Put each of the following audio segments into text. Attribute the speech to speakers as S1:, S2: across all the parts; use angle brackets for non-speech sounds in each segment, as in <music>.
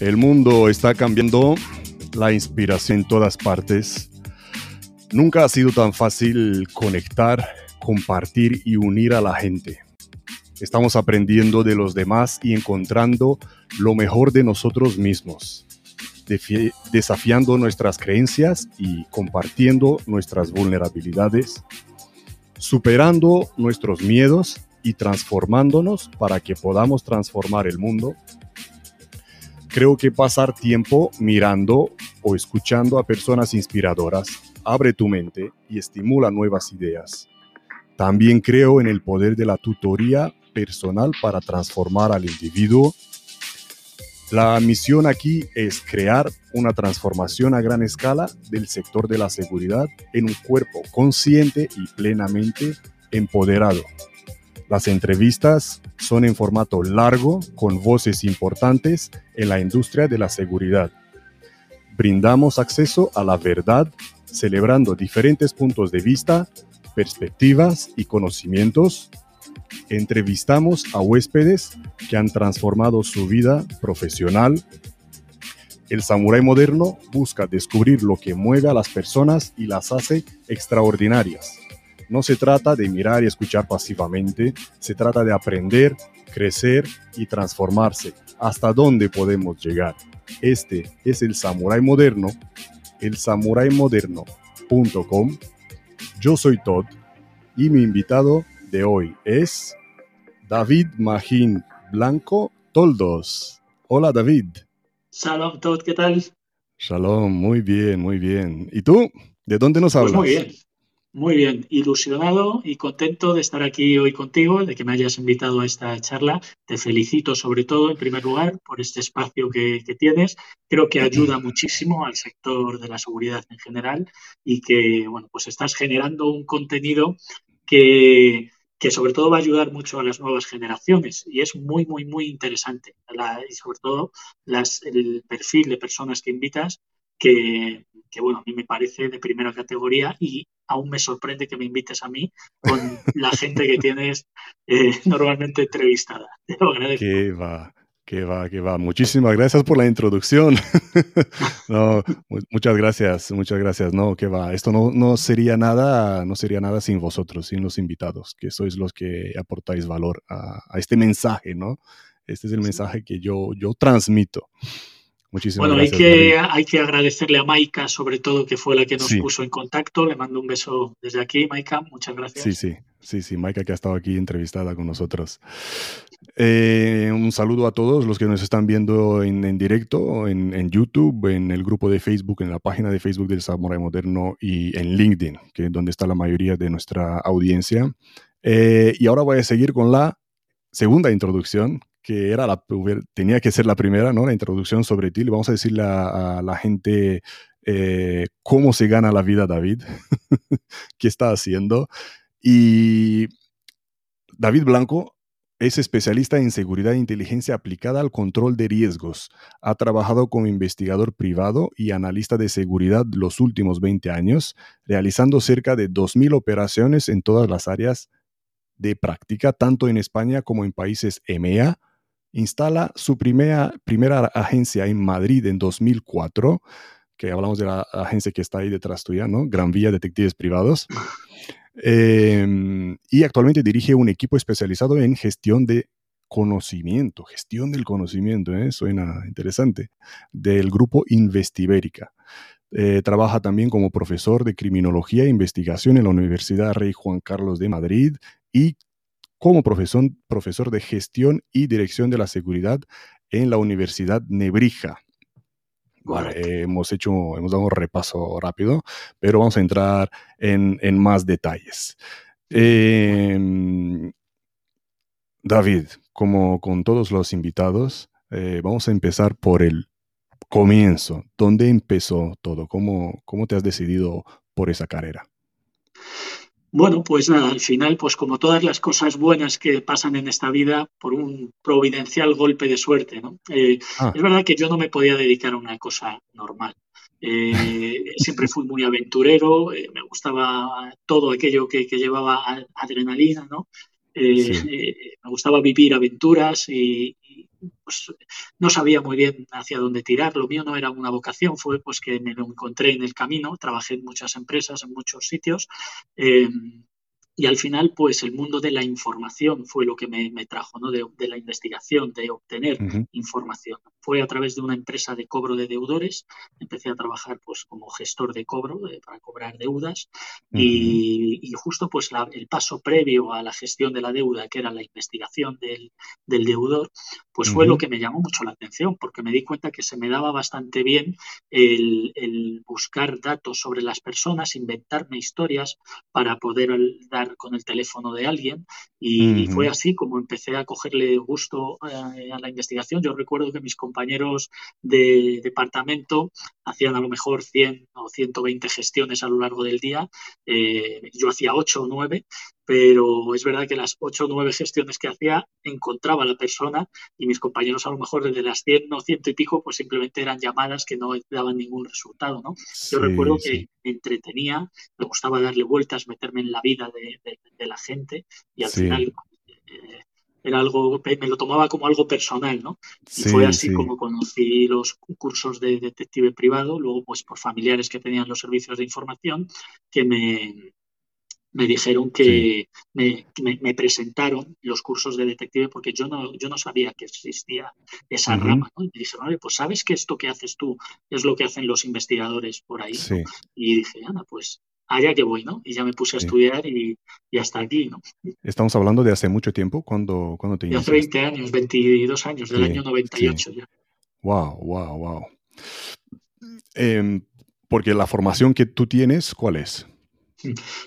S1: El mundo está cambiando, la inspiración en todas partes. Nunca ha sido tan fácil conectar, compartir y unir a la gente. Estamos aprendiendo de los demás y encontrando lo mejor de nosotros mismos, desafiando nuestras creencias y compartiendo nuestras vulnerabilidades, superando nuestros miedos y transformándonos para que podamos transformar el mundo. Creo que pasar tiempo mirando o escuchando a personas inspiradoras abre tu mente y estimula nuevas ideas. También creo en el poder de la tutoría personal para transformar al individuo. La misión aquí es crear una transformación a gran escala del sector de la seguridad en un cuerpo consciente y plenamente empoderado. Las entrevistas son en formato largo con voces importantes en la industria de la seguridad. Brindamos acceso a la verdad celebrando diferentes puntos de vista, perspectivas y conocimientos entrevistamos a huéspedes que han transformado su vida profesional. El samurái moderno busca descubrir lo que mueve a las personas y las hace extraordinarias. No se trata de mirar y escuchar pasivamente, se trata de aprender, crecer y transformarse. ¿Hasta dónde podemos llegar? Este es el samurái moderno, el moderno.com. Yo soy Todd y mi invitado de hoy es David Magín Blanco Toldos. Hola David.
S2: Shalom Todd, ¿qué tal?
S1: Shalom, muy bien, muy bien. ¿Y tú? ¿De dónde nos hablas?
S2: Pues muy bien, muy bien. Ilusionado y contento de estar aquí hoy contigo, de que me hayas invitado a esta charla. Te felicito sobre todo, en primer lugar, por este espacio que, que tienes. Creo que ayuda muchísimo al sector de la seguridad en general y que, bueno, pues estás generando un contenido que, que sobre todo va a ayudar mucho a las nuevas generaciones y es muy, muy, muy interesante. y sobre todo las, el perfil de personas que invitas, que, bueno, a mí me parece de primera categoría y aún me sorprende que me invites a mí con la gente que tienes eh, <laughs> normalmente entrevistada. Te lo agradezco.
S1: ¿Qué va? Que va, que va. Muchísimas gracias por la introducción. <laughs> no, muchas gracias, muchas gracias. No, que va. Esto no, no, sería nada, no sería nada sin vosotros, sin los invitados, que sois los que aportáis valor a, a este mensaje, ¿no? Este es el mensaje que yo, yo transmito.
S2: Muchísimas bueno, gracias. Bueno, hay que, hay que agradecerle a Maika, sobre todo, que fue la que nos puso en contacto. Le mando un beso desde aquí, Maika. Muchas gracias.
S1: Sí, sí, sí, sí, Maika que ha estado aquí entrevistada con nosotros. Eh, un saludo a todos los que nos están viendo en, directo, en, YouTube, en el grupo de Facebook, en la página de Facebook del Samurai Moderno y en LinkedIn, que es donde está la mayoría de nuestra audiencia. Eh, y ahora voy a seguir con la segunda introducción, que era la, tenía que ser la primera, ¿no? La introducción sobre ti. Le vamos a decirle a, la gente eh, cómo se gana la vida David, <laughs> qué está haciendo. Y David Blanco es especialista en seguridad e inteligencia aplicada al control de riesgos. Ha trabajado como investigador privado y analista de seguridad los últimos 20 años, realizando cerca de 2.000 operaciones en todas las áreas de práctica, tanto en España como en países EMEA. Instala su primera, primera agencia en Madrid en 2004, que hablamos de la agencia que está ahí detrás tuya, ¿no? Gran Vía Detectives Privados. Em, y actualmente dirige un equipo especializado en gestión de conocimiento, gestión del conocimiento, ¿eh? suena interesante, del grupo Investibérica. Eh, trabaja también como profesor de criminología e investigación en la Universidad Rey Juan Carlos de Madrid y como profesor, profesor de gestión y dirección de la seguridad en la Universidad Nebrija hemos hecho, hemos dado un repaso rápido, pero vamos a entrar en, más detalles. Em, David, como con todos los invitados, eh, vamos a empezar por el comienzo. ¿Dónde empezó todo? ¿Cómo, cómo te has decidido por esa carrera?
S2: Bueno, pues nada, al final, pues como todas las cosas buenas que pasan en esta vida, por un providencial golpe de suerte, ¿no? Eh, ah. Es verdad que yo no me podía dedicar a una cosa normal. Eh, siempre fui muy aventurero, eh, me gustaba todo aquello que, llevaba adrenalina, ¿no? Me gustaba vivir aventuras y, y pues, no sabía muy bien hacia dónde tirar. Lo mío no era una vocación, fue pues que me lo encontré en el camino, trabajé en muchas empresas, en muchos sitios. Eh, y al final, pues el mundo de la información fue lo que me, trajo, ¿no? De, la investigación, de obtener información. Fue a través de una empresa de cobro de deudores. Empecé a trabajar pues como gestor de cobro eh, para cobrar deudas. y, justo pues el paso previo a la gestión de la deuda, que era la investigación del, deudor, pues fue lo que me llamó mucho la atención, porque me di cuenta que se me daba bastante bien el, el buscar datos sobre las personas, inventarme historias para poder dar con el teléfono de alguien y fue así como empecé a cogerle gusto eh, a, la investigación. Yo recuerdo que mis compañeros de departamento hacían a lo mejor 100 o 120 gestiones a lo largo del día. Eh, yo hacía 8 o 9 pero es verdad que las ocho o nueve gestiones que hacía encontraba a la persona y mis compañeros a lo mejor desde las 100 o ciento y pico pues simplemente eran llamadas que no daban ningún resultado, ¿no? Yo recuerdo que me entretenía, me gustaba darle vueltas, meterme en la vida de, la gente y al final eh, era algo, me lo tomaba como algo personal, ¿no? Y fue así como conocí los cursos de detective privado, luego pues por familiares que tenían los servicios de información que me me dijeron que me, presentaron los cursos de detective porque yo no, yo no sabía que existía esa rama. ¿no? Y me dijeron, pues sabes que esto que haces tú es lo que hacen los investigadores por ahí. Y dije, Ana, pues allá que voy, ¿no? Y ya me puse a estudiar y, hasta aquí, ¿no?
S1: Estamos hablando de hace mucho tiempo, cuando, cuando te
S2: Hace 20 años, 22 años, del año 98 ya.
S1: Wow, wow, wow. porque la formación que tú tienes, ¿cuál es?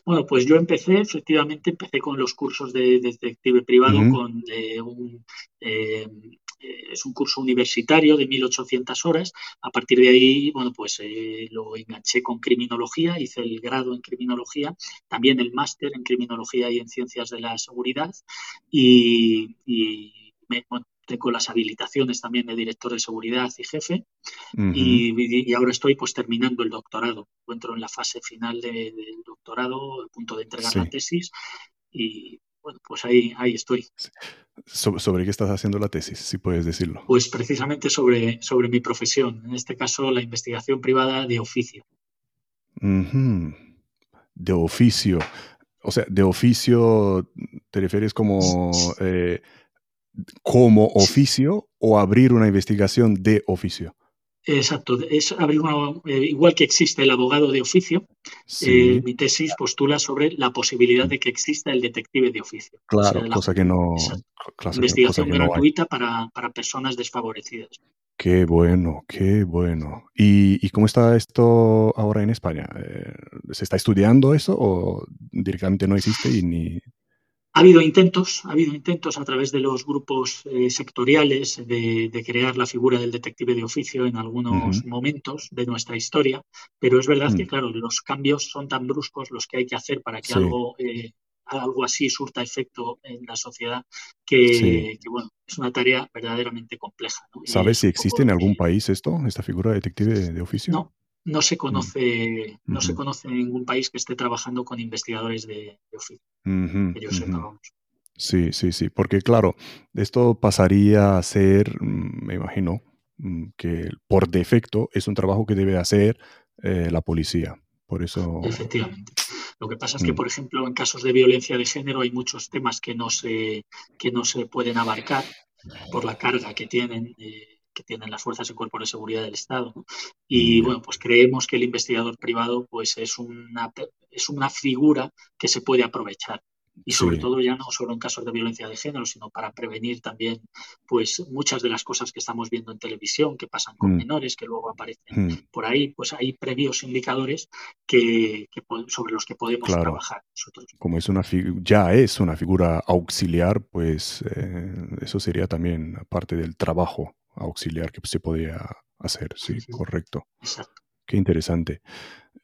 S2: Bueno, pues yo empecé, efectivamente, empecé con los cursos de, detective privado, con eh, un, eh, es un curso universitario de 1800 horas. A partir de ahí, bueno, pues eh, lo enganché con criminología, hice el grado en criminología, también el máster en criminología y en ciencias de la seguridad y, me, tengo las habilitaciones también de director de seguridad y jefe y, ahora estoy pues terminando el doctorado. Encuentro en la fase final del doctorado, a punto de entregar la tesis y bueno, pues ahí, ahí estoy.
S1: ¿Sobre qué estás haciendo la tesis, si puedes decirlo?
S2: Pues precisamente sobre, sobre mi profesión, en este caso la investigación privada de oficio.
S1: De oficio. O sea, de oficio te refieres como eh, como oficio o abrir una investigación de oficio.
S2: Exacto, es abrir una, eh, igual que existe el abogado de oficio, eh, mi tesis postula sobre la posibilidad de que exista el detective de oficio.
S1: Claro, cosa que no.
S2: investigación gratuita para, personas desfavorecidas.
S1: Qué bueno, qué bueno. ¿Y, cómo está esto ahora en España? Eh, ¿Se está estudiando eso o directamente no existe y ni
S2: ha habido intentos, ha habido intentos a través de los grupos eh, sectoriales de, crear la figura del detective de oficio en algunos momentos de nuestra historia, pero es verdad que, mm. claro, los cambios son tan bruscos los que hay que hacer para que algo, eh, algo así surta efecto en la sociedad que, bueno, es una tarea verdaderamente compleja.
S1: ¿Sabes si existe en algún país esto, esta figura de detective de oficio?
S2: No, no se mm. conoce, no se conoce en ningún país que esté trabajando con investigadores de, oficio.
S1: Sí, sí, sí, porque claro, esto pasaría a ser, mm, me imagino, mm, que por defecto es un trabajo que debe hacer eh, la policía. Por eso.
S2: Efectivamente. Lo que pasa es que, por ejemplo, en casos de violencia de género hay muchos temas que no se, que no se pueden abarcar por la carga que tienen. Eh, que tienen las fuerzas y cuerpos de seguridad del Estado. Y bueno, pues creemos que el investigador privado pues es una, es una figura que se puede aprovechar y sobre todo ya no solo en casos de violencia de género, sino para prevenir también pues muchas de las cosas que estamos viendo en televisión que pasan con mm. menores, que luego aparecen mm. por ahí, pues hay previos indicadores que, sobre los que podemos trabajar nosotros.
S1: Como es una ya es una figura auxiliar, pues eh, eso sería también parte del trabajo auxiliar que se podía hacer, sí, correcto. Qué interesante.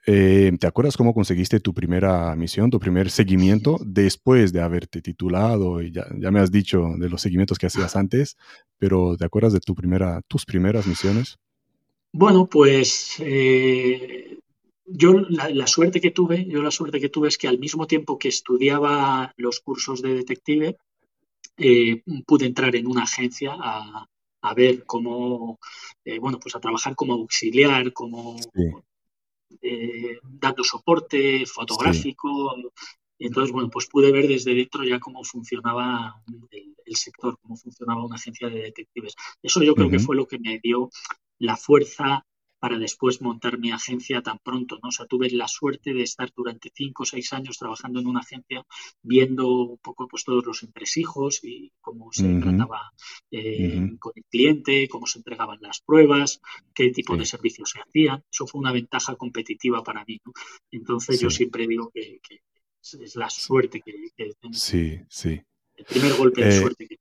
S1: Eh, ¿Te acuerdas cómo conseguiste tu primera misión, tu primer seguimiento después de haberte titulado? Y ya, me has dicho de los seguimientos que hacías antes, pero ¿te acuerdas de tu primera, tus primeras misiones?
S2: Bueno, pues eh, yo la, suerte que tuve, yo la suerte que tuve es que al mismo tiempo que estudiaba los cursos de detective, eh, pude entrar en una agencia a, ver cómo, eh, bueno, pues a trabajar como auxiliar, como eh, dando soporte fotográfico. Y entonces, bueno, pues pude ver desde dentro ya cómo funcionaba el, sector, cómo funcionaba una agencia de detectives. Eso yo creo que fue lo que me dio la fuerza para después montar mi agencia tan pronto, ¿no? O sea, tuve la suerte de estar durante cinco o seis años trabajando en una agencia, viendo un poco pues todos los entresijos y cómo se trataba eh, con el cliente, cómo se entregaban las pruebas, qué tipo de servicios se hacían. Eso fue una ventaja competitiva para mí, ¿no? Entonces yo siempre digo que, es la suerte que, que
S1: Sí, sí.
S2: El primer golpe de eh, suerte que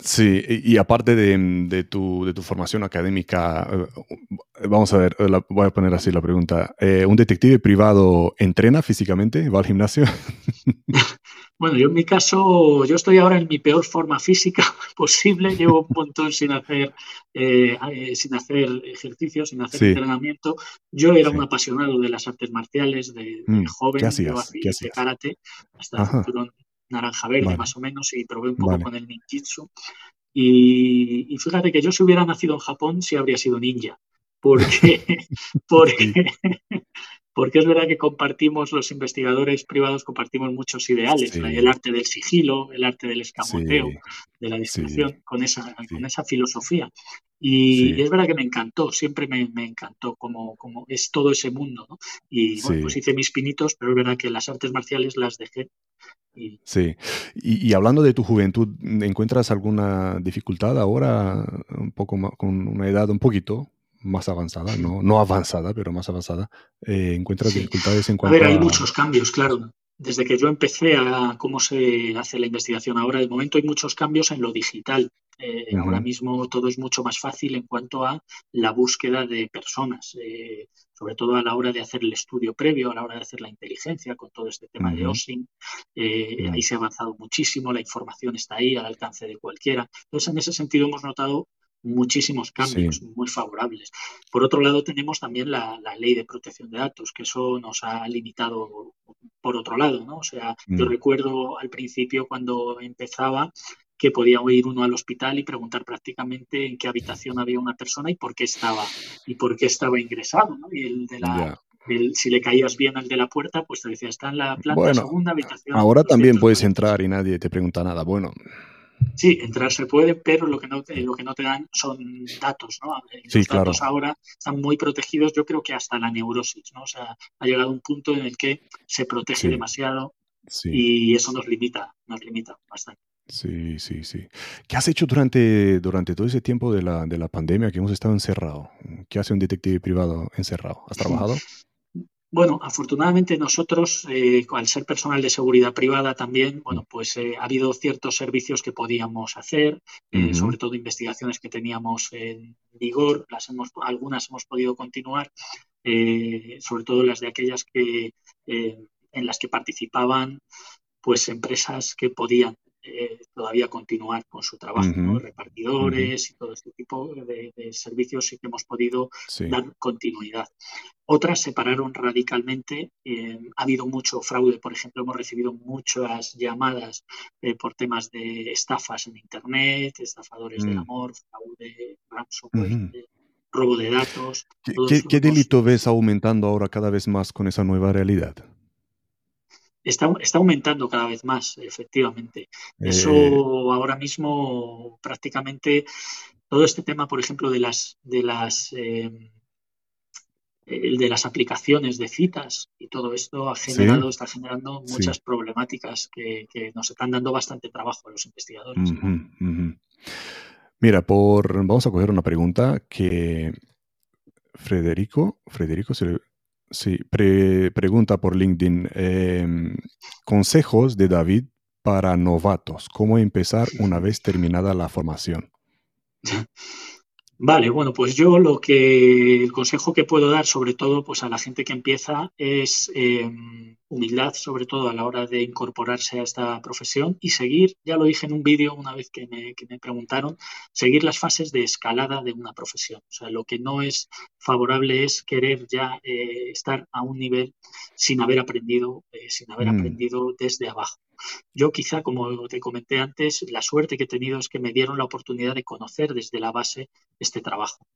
S1: Sí, y, aparte de, tu, de, tu, formación académica, eh, vamos a ver, eh, voy a poner así la pregunta. Eh, ¿Un detective privado entrena físicamente? ¿Va al gimnasio? <laughs>
S2: Bueno, yo en mi caso, yo estoy ahora en mi peor forma física <laughs> posible. Llevo un montón sin hacer, sin hacer ejercicio, sin hacer entrenamiento. Yo era un apasionado de las artes marciales de, mm, joven. ¿Qué hacías? de karate, hasta el naranja verde más o menos y probé un poco con el ninjitsu. Y, fíjate que yo si hubiera nacido en Japón sí habría sido ninja, porque, <laughs> <laughs> porque, <laughs> porque es verdad que compartimos, los investigadores privados compartimos muchos ideales, el arte del sigilo, el arte del escamoteo, de la discreción, con, esa, con esa filosofía. Y, es verdad que me encantó, siempre me, encantó como, como, es todo ese mundo. ¿no? Y bueno, pues hice mis pinitos, pero es verdad que las artes marciales las dejé
S1: Sí, y, hablando de tu juventud, ¿encuentras alguna dificultad ahora, un poco con una edad un poquito más avanzada, no, no avanzada, pero más avanzada? Eh, ¿Encuentras dificultades en cuanto
S2: a... ver, hay muchos cambios, claro. Desde que yo empecé a cómo se hace la investigación ahora, de momento hay muchos cambios en lo digital. Eh, ahora mismo todo es mucho más fácil en cuanto a la búsqueda de personas. Eh, sobre todo a la hora de hacer el estudio previo, a la hora de hacer la inteligencia con todo este tema de OSINT. Eh, ahí se ha avanzado muchísimo, la información está ahí al alcance de cualquiera. Entonces, en ese sentido hemos notado muchísimos cambios muy favorables. Por otro lado, tenemos también la, ley de protección de datos, que eso nos ha limitado por otro lado, ¿no? O sea, yo mm. recuerdo al principio cuando empezaba que podía ir uno al hospital y preguntar prácticamente en qué habitación había una persona y por qué estaba y por qué estaba ingresado, ¿no? Y el de la si le caías bien al de la puerta, pues te decía, está en la planta segunda habitación.
S1: Ahora también puedes entrar y nadie te pregunta nada. Bueno.
S2: Sí, entrar se puede, pero lo que no te, lo que no te dan son datos, ¿no? Los datos ahora están muy protegidos, yo creo que hasta la neurosis, ¿no? O sea, ha llegado un punto en el que se protege demasiado y eso nos limita, nos limita bastante.
S1: Sí, sí, sí. ¿Qué has hecho durante, durante todo ese tiempo de la, de la pandemia que hemos estado encerrado? ¿Qué hace un detective privado encerrado? ¿Has <laughs> trabajado?
S2: Bueno, afortunadamente nosotros, eh, al ser personal de seguridad privada también, bueno, pues eh, ha habido ciertos servicios que podíamos hacer, eh, sobre todo investigaciones que teníamos en vigor, las hemos, algunas hemos podido continuar, sobre todo las de aquellas que en las que participaban pues empresas que podían eh, todavía continuar con su trabajo, repartidores y todo este tipo de, servicios sí que hemos podido dar continuidad. Otras se pararon radicalmente. Eh, ha habido mucho fraude, por ejemplo, hemos recibido muchas llamadas eh, por temas de estafas en Internet, estafadores del mm. amor, fraude, ransomware. robo de datos.
S1: qué delito ves aumentando ahora cada vez más con esa nueva realidad?
S2: Está, está, aumentando cada vez más, efectivamente. Eso eh. ahora mismo prácticamente todo este tema, por ejemplo, de las de las em, de las aplicaciones de citas y todo esto ha generado, está generando muchas problemáticas que, nos están dando bastante trabajo a los investigadores.
S1: Mira, por vamos a coger una pregunta que Federico, Federico se Sí, pregunta por LinkedIn. Em, consejos de David para novatos. ¿Cómo empezar una vez terminada la formación? <laughs>
S2: Vale, bueno, pues yo lo que el consejo que puedo dar, sobre todo, pues a la gente que empieza, es em, humildad, sobre todo a la hora de incorporarse a esta profesión y seguir, ya lo dije en un vídeo una vez que me, preguntaron, seguir las fases de escalada de una profesión. O sea, lo que no es favorable es querer ya eh, estar a un nivel sin haber aprendido, eh, sin haber mm. aprendido desde abajo. Yo quizá, como te comenté antes, la suerte que he tenido es que me dieron la oportunidad de conocer desde la base este trabajo.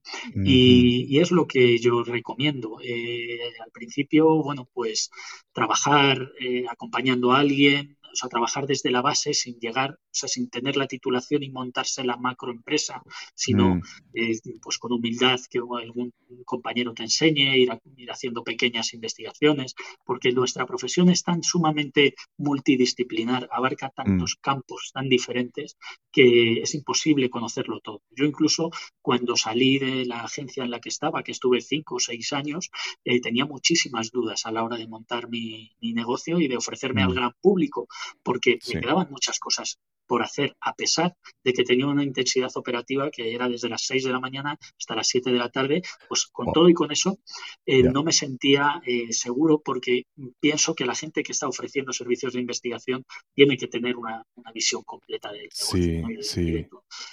S2: y, es lo que yo recomiendo. Eh, al principio, bueno, pues trabajar eh, acompañando a alguien, o sea, trabajar desde la base sin llegar, o sea, sin tener la titulación y montarse la macroempresa, sino mm. eh, pues con humildad que algún compañero te enseñe, ir, ir, haciendo pequeñas investigaciones, porque nuestra profesión es tan sumamente multidisciplinar, abarca tantos mm. campos tan diferentes que es imposible conocerlo todo. Yo incluso cuando salí de la agencia en la que estaba, que estuve cinco o seis años, eh, tenía muchísimas dudas a la hora de montar mi, negocio y de ofrecerme al mm. gran público, porque me quedaban muchas cosas por hacer, a pesar de que tenía una intensidad operativa que era desde las 6 de la mañana hasta las 7 de la tarde, pues con todo y con eso eh, no me sentía eh, seguro porque pienso que la gente que está ofreciendo servicios de investigación tiene que tener una, visión completa de
S1: sí, sí.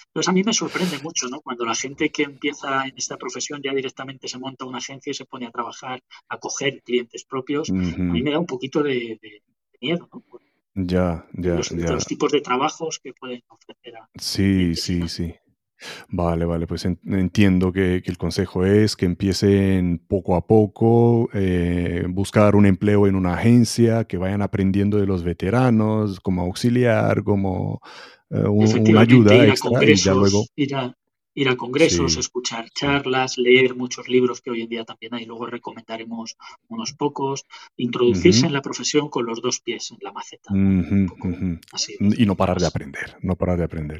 S2: Entonces a mí me sorprende mucho, ¿no? Cuando la gente que empieza en esta profesión ya directamente se monta una agencia y se pone a trabajar, a coger clientes propios, a mí me da un poquito de, miedo, ¿no?
S1: Ya, ya,
S2: los,
S1: ya.
S2: Los tipos de trabajos que pueden ofrecer a.
S1: Sí, sí, sí. Vale, vale, pues entiendo que, el consejo es que empiecen poco a poco, eh, buscar un empleo en una agencia, que vayan aprendiendo de los veteranos, como auxiliar, como eh, una ayuda extra y ya luego
S2: ir a congresos, escuchar charlas, leer muchos libros que hoy en día también hay, luego recomendaremos unos pocos, introducirse en la profesión con los dos pies en la maceta.
S1: y no parar de aprender, no parar de aprender.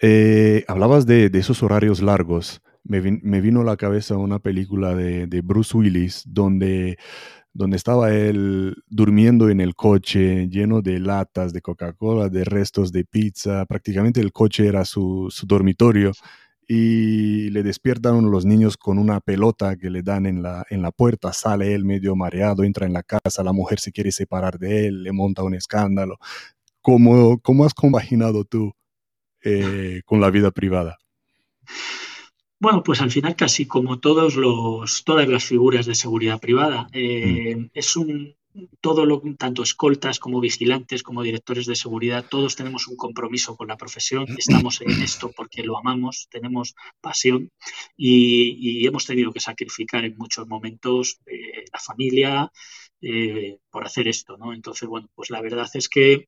S1: Eh, hablabas de, esos horarios largos. Me, vino a la cabeza una película de, de Bruce Willis donde donde estaba él durmiendo en el coche lleno de latas de Coca-Cola, de restos de pizza, prácticamente el coche era su, dormitorio y le despiertan los niños con una pelota que le dan en la, en la puerta, sale él medio mareado, entra en la casa, la mujer se quiere separar de él, le monta un escándalo. ¿Cómo, cómo has compaginado tú eh, con la vida privada?
S2: Bueno, pues al final casi como todos los, todas las figuras de seguridad privada, eh, mm. es un todo lo tanto escoltas como vigilantes como directores de seguridad, todos tenemos un compromiso con la profesión, estamos en esto porque lo amamos, tenemos pasión y, hemos tenido que sacrificar en muchos momentos eh, la familia eh, por hacer esto, ¿no? Entonces, bueno, pues la verdad es que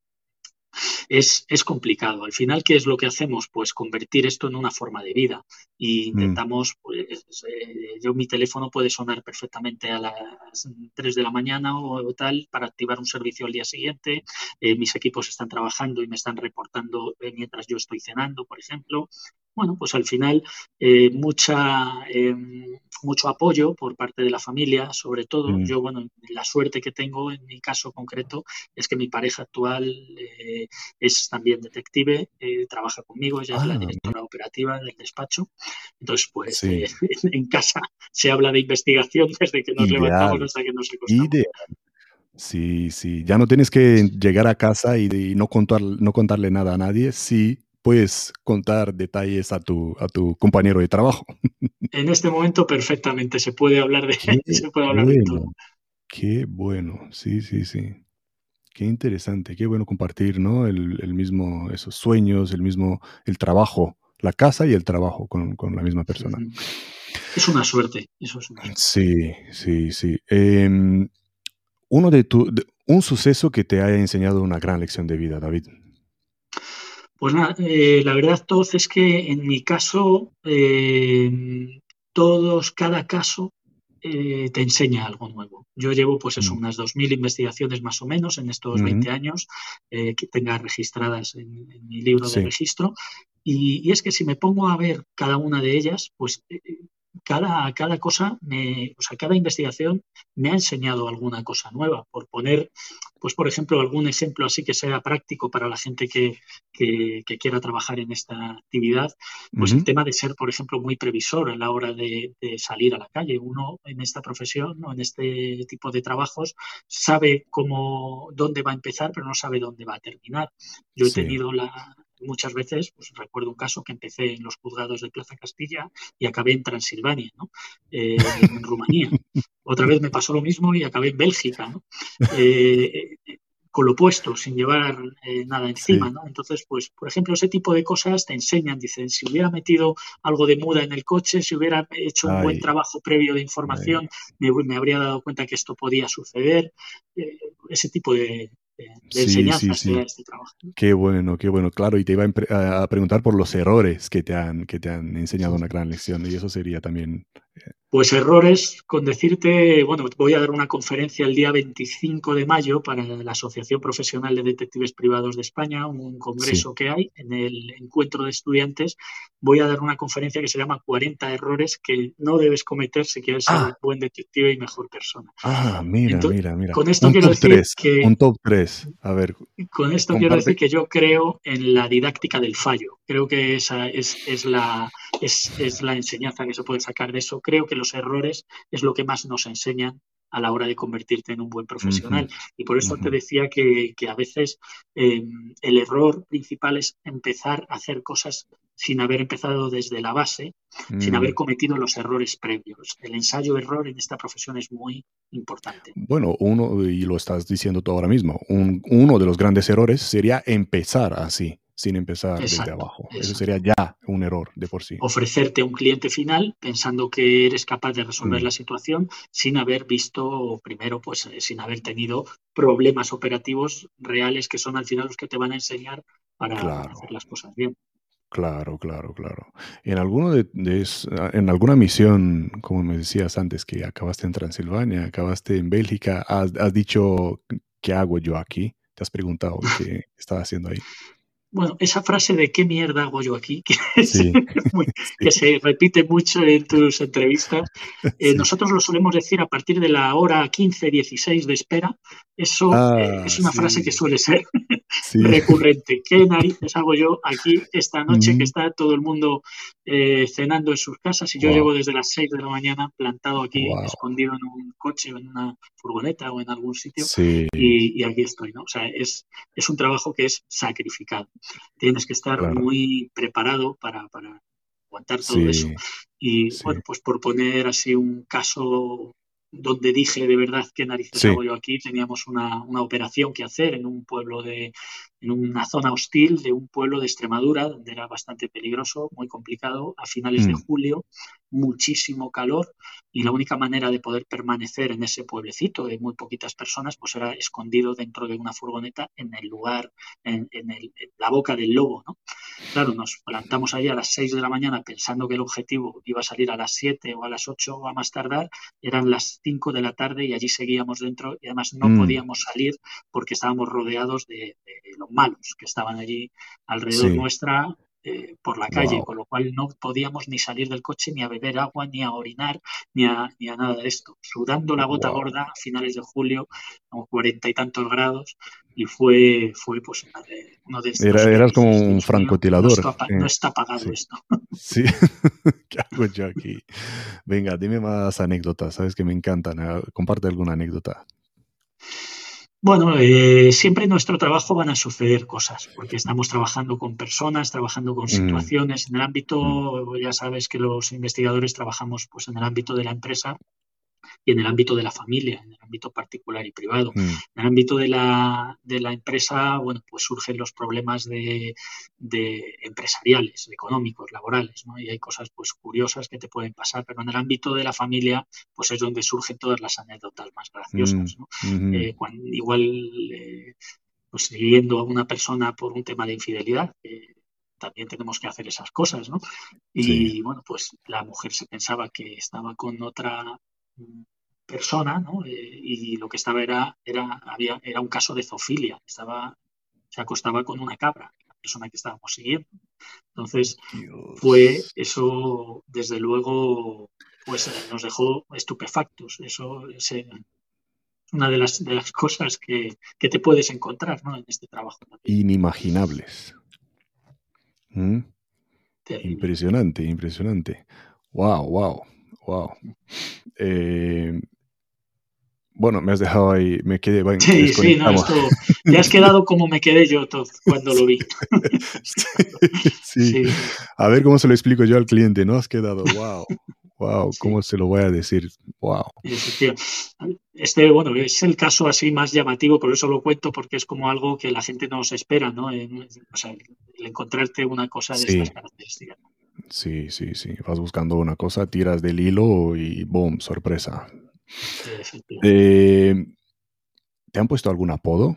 S2: es, es, complicado. Al final, ¿qué es lo que hacemos? Pues convertir esto en una forma de vida. Y mm. intentamos, pues, eh, yo mi teléfono puede sonar perfectamente a las 3 de la mañana o, tal para activar un servicio al día siguiente. Eh, mis equipos están trabajando y me están reportando eh, mientras yo estoy cenando, por ejemplo bueno, pues al final eh, mucha, em, mucho apoyo por parte de la familia, sobre todo. Mm. Yo, bueno, la suerte que tengo en mi caso concreto es que mi pareja actual eh, es también detective, eh, trabaja conmigo, ella es la ah, directora operativa del despacho. Entonces, pues <laughs> en casa se habla de investigación desde que nos levantamos hasta que nos acostamos.
S1: Sí, sí, ya no tienes que llegar a casa y, y no, contar, no contarle nada a nadie, sí puedes contar detalles a tu, a tu compañero de trabajo.
S2: En este momento perfectamente se puede hablar de, <laughs> se puede hablar de todo.
S1: Qué bueno, sí, sí, sí. Qué interesante, qué bueno compartir, ¿no? El, mismo, esos sueños, el mismo, el trabajo, la casa y el trabajo con, la misma persona.
S2: Es una suerte, eso es una
S1: Sí, sí, sí. Em, uno de tu, un suceso que te haya enseñado una gran lección de vida, David.
S2: Pues nada, eh, la verdad, todos es que en mi caso, eh, todos, cada caso eh, te enseña algo nuevo. Yo llevo, pues eso, mm. unas 2.000 investigaciones más o menos en estos 20 años que tenga registradas en, mi libro de registro. Y, y, es que si me pongo a ver cada una de ellas, pues cada, cada cosa, me, o sea, cada investigación me ha enseñado alguna cosa nueva. Por poner, pues por ejemplo, algún ejemplo así que sea práctico para la gente que, quiera trabajar en esta actividad, pues el tema de ser, por ejemplo, muy previsor a la hora de, salir a la calle. Uno en esta profesión o en este tipo de trabajos sabe cómo, dónde va a empezar, pero no sabe dónde va a terminar. Yo he tenido la, muchas veces, pues recuerdo un caso que empecé en los juzgados de Plaza Castilla y acabé en Transilvania, ¿no? Eh, en Rumanía. Otra vez me pasó lo mismo y acabé en Bélgica, ¿no? Eh, con lo puesto, sin llevar eh, nada encima, ¿no? Entonces, pues, por ejemplo, ese tipo de cosas te enseñan, dicen, si hubiera metido algo de muda en el coche, si hubiera hecho un buen trabajo previo de información, me, habría dado cuenta que esto podía suceder, eh, ese tipo de, de, enseñanzas sí, este trabajo.
S1: Qué bueno, qué bueno, claro, y te iba a, preguntar por los errores que te han, que te han enseñado una gran lección, y eso sería también
S2: eh, pues errores, con decirte, bueno, voy a dar una conferencia el día 25 de mayo para la Asociación Profesional de Detectives Privados de España, un congreso que hay en el encuentro de estudiantes. Voy a dar una conferencia que se llama 40 errores que no debes cometer si quieres ser ah. un buen detective y mejor persona.
S1: Ah, mira, mira, mira.
S2: Con esto quiero decir que...
S1: Un top 3, a ver.
S2: Con esto quiero decir que yo creo en la didáctica del fallo. Creo que esa es, es la, es, es la enseñanza que se puede sacar de eso. Creo que los errores es lo que más nos enseñan a la hora de convertirte en un buen profesional. Y por eso te decía que, a veces em, el error principal es empezar a hacer cosas sin haber empezado desde la base, sin haber mm. cometido los errores previos. El ensayo-error en esta profesión es muy importante.
S1: Bueno, uno, y lo estás diciendo tú ahora mismo, uno de los grandes errores sería empezar así sin empezar desde abajo. Eso sería ya un error de por sí.
S2: Ofrecerte un cliente final pensando que eres capaz de resolver mm. la situación sin haber visto primero, pues eh, sin haber tenido problemas operativos reales que son al final los que te van a enseñar para hacer las cosas bien.
S1: Claro, claro, claro. En alguno de, en alguna misión, como me decías antes, que acabaste en Transilvania, acabaste en Bélgica, has, has dicho ¿qué hago yo aquí? ¿Te has preguntado qué <laughs> estaba haciendo ahí?
S2: Bueno, esa frase de qué mierda hago yo aquí, <laughs> que, se repite mucho en tus entrevistas, eh, nosotros lo solemos decir a partir de la hora 15, 16 de espera. Eso eh, ah, es una frase que suele ser <laughs> recurrente. ¿Qué narices hago yo aquí esta noche que está todo el mundo eh, cenando en sus casas y yo llevo desde las 6 de la mañana plantado aquí, escondido en un coche o en una furgoneta o en algún sitio y, aquí estoy, ¿no? O sea, es, es un trabajo que es sacrificado. Tienes que estar muy preparado para, aguantar todo eso. Y bueno, pues por poner así un caso donde dije de verdad qué narices hago yo aquí, teníamos una, una, operación que hacer en un pueblo de, en una zona hostil de un pueblo de Extremadura, donde era bastante peligroso, muy complicado, a finales de mm. julio, muchísimo calor, y la única manera de poder permanecer en ese pueblecito de muy poquitas personas, pues era escondido dentro de una furgoneta en el lugar, en, la boca del lobo, ¿no? Claro, nos plantamos ahí a las 6 de la mañana pensando que el objetivo iba a salir a las 7 o a las 8 o a más tardar, eran las 5 de la tarde y allí seguíamos dentro y además no mm. podíamos salir porque estábamos rodeados de, de los malos que estaban allí alrededor nuestra eh, por la calle, con lo cual no podíamos ni salir del coche, ni a beber agua, ni a orinar, ni a, ni a nada de esto. Sudando la gota gorda a finales de julio, como cuarenta y tantos grados, y fue, fue pues uno de estos.
S1: Era, eras como un francotirador.
S2: No está, pagado esto. <laughs>
S1: Sí, <laughs> ¿qué hago yo aquí? Venga, dime más anécdotas, sabes que me encantan. Comparte alguna anécdota.
S2: Bueno, eh, siempre en nuestro trabajo van a suceder cosas, porque estamos trabajando con personas, trabajando con mm. situaciones. En el ámbito, mm. ya sabes que los investigadores trabajamos pues, en el ámbito de la empresa y en el ámbito de la familia, en el ámbito particular y privado. Mm. En el ámbito de la, de la empresa, bueno, pues surgen los problemas de, de, empresariales, económicos, laborales, ¿no? Y hay cosas pues curiosas que te pueden pasar, pero en el ámbito de la familia, pues es donde surgen todas las anécdotas más graciosas, ¿no? Mm, eh, cuando, igual, eh, pues siguiendo a una persona por un tema de infidelidad, también tenemos que hacer esas cosas, ¿no? Y bueno, pues la mujer se pensaba que estaba con otra persona, ¿no? Eh, y lo que estaba era, era, había, era un caso de zoofilia, estaba, se acostaba con una cabra, la persona que estábamos siguiendo. Entonces, fue eso, desde luego, pues eh, nos dejó estupefactos. Eso es una de las, de las <laughs> cosas que, que te puedes encontrar ¿no? en este trabajo.
S1: Inimaginables. ¿Mm? Impresionante, impresionante. Wow, wow. Wow. Eh, bueno, me has dejado ahí, me quedé.
S2: sí, sí, no, esto, te has quedado como me quedé yo todo, cuando lo vi. <laughs>
S1: sí, A ver cómo se lo explico yo al cliente, ¿no? Has quedado, wow. Wow, <laughs> ¿cómo se lo voy a decir? Wow.
S2: Este, bueno, es el caso así más llamativo, por eso lo cuento, porque es como algo que la gente no se espera, ¿no? o sea, el, encontrarte una cosa de estas características.
S1: Sí, sí, sí. Vas buscando una cosa, tiras del hilo y boom, sorpresa. Eh, ¿Te han puesto algún apodo?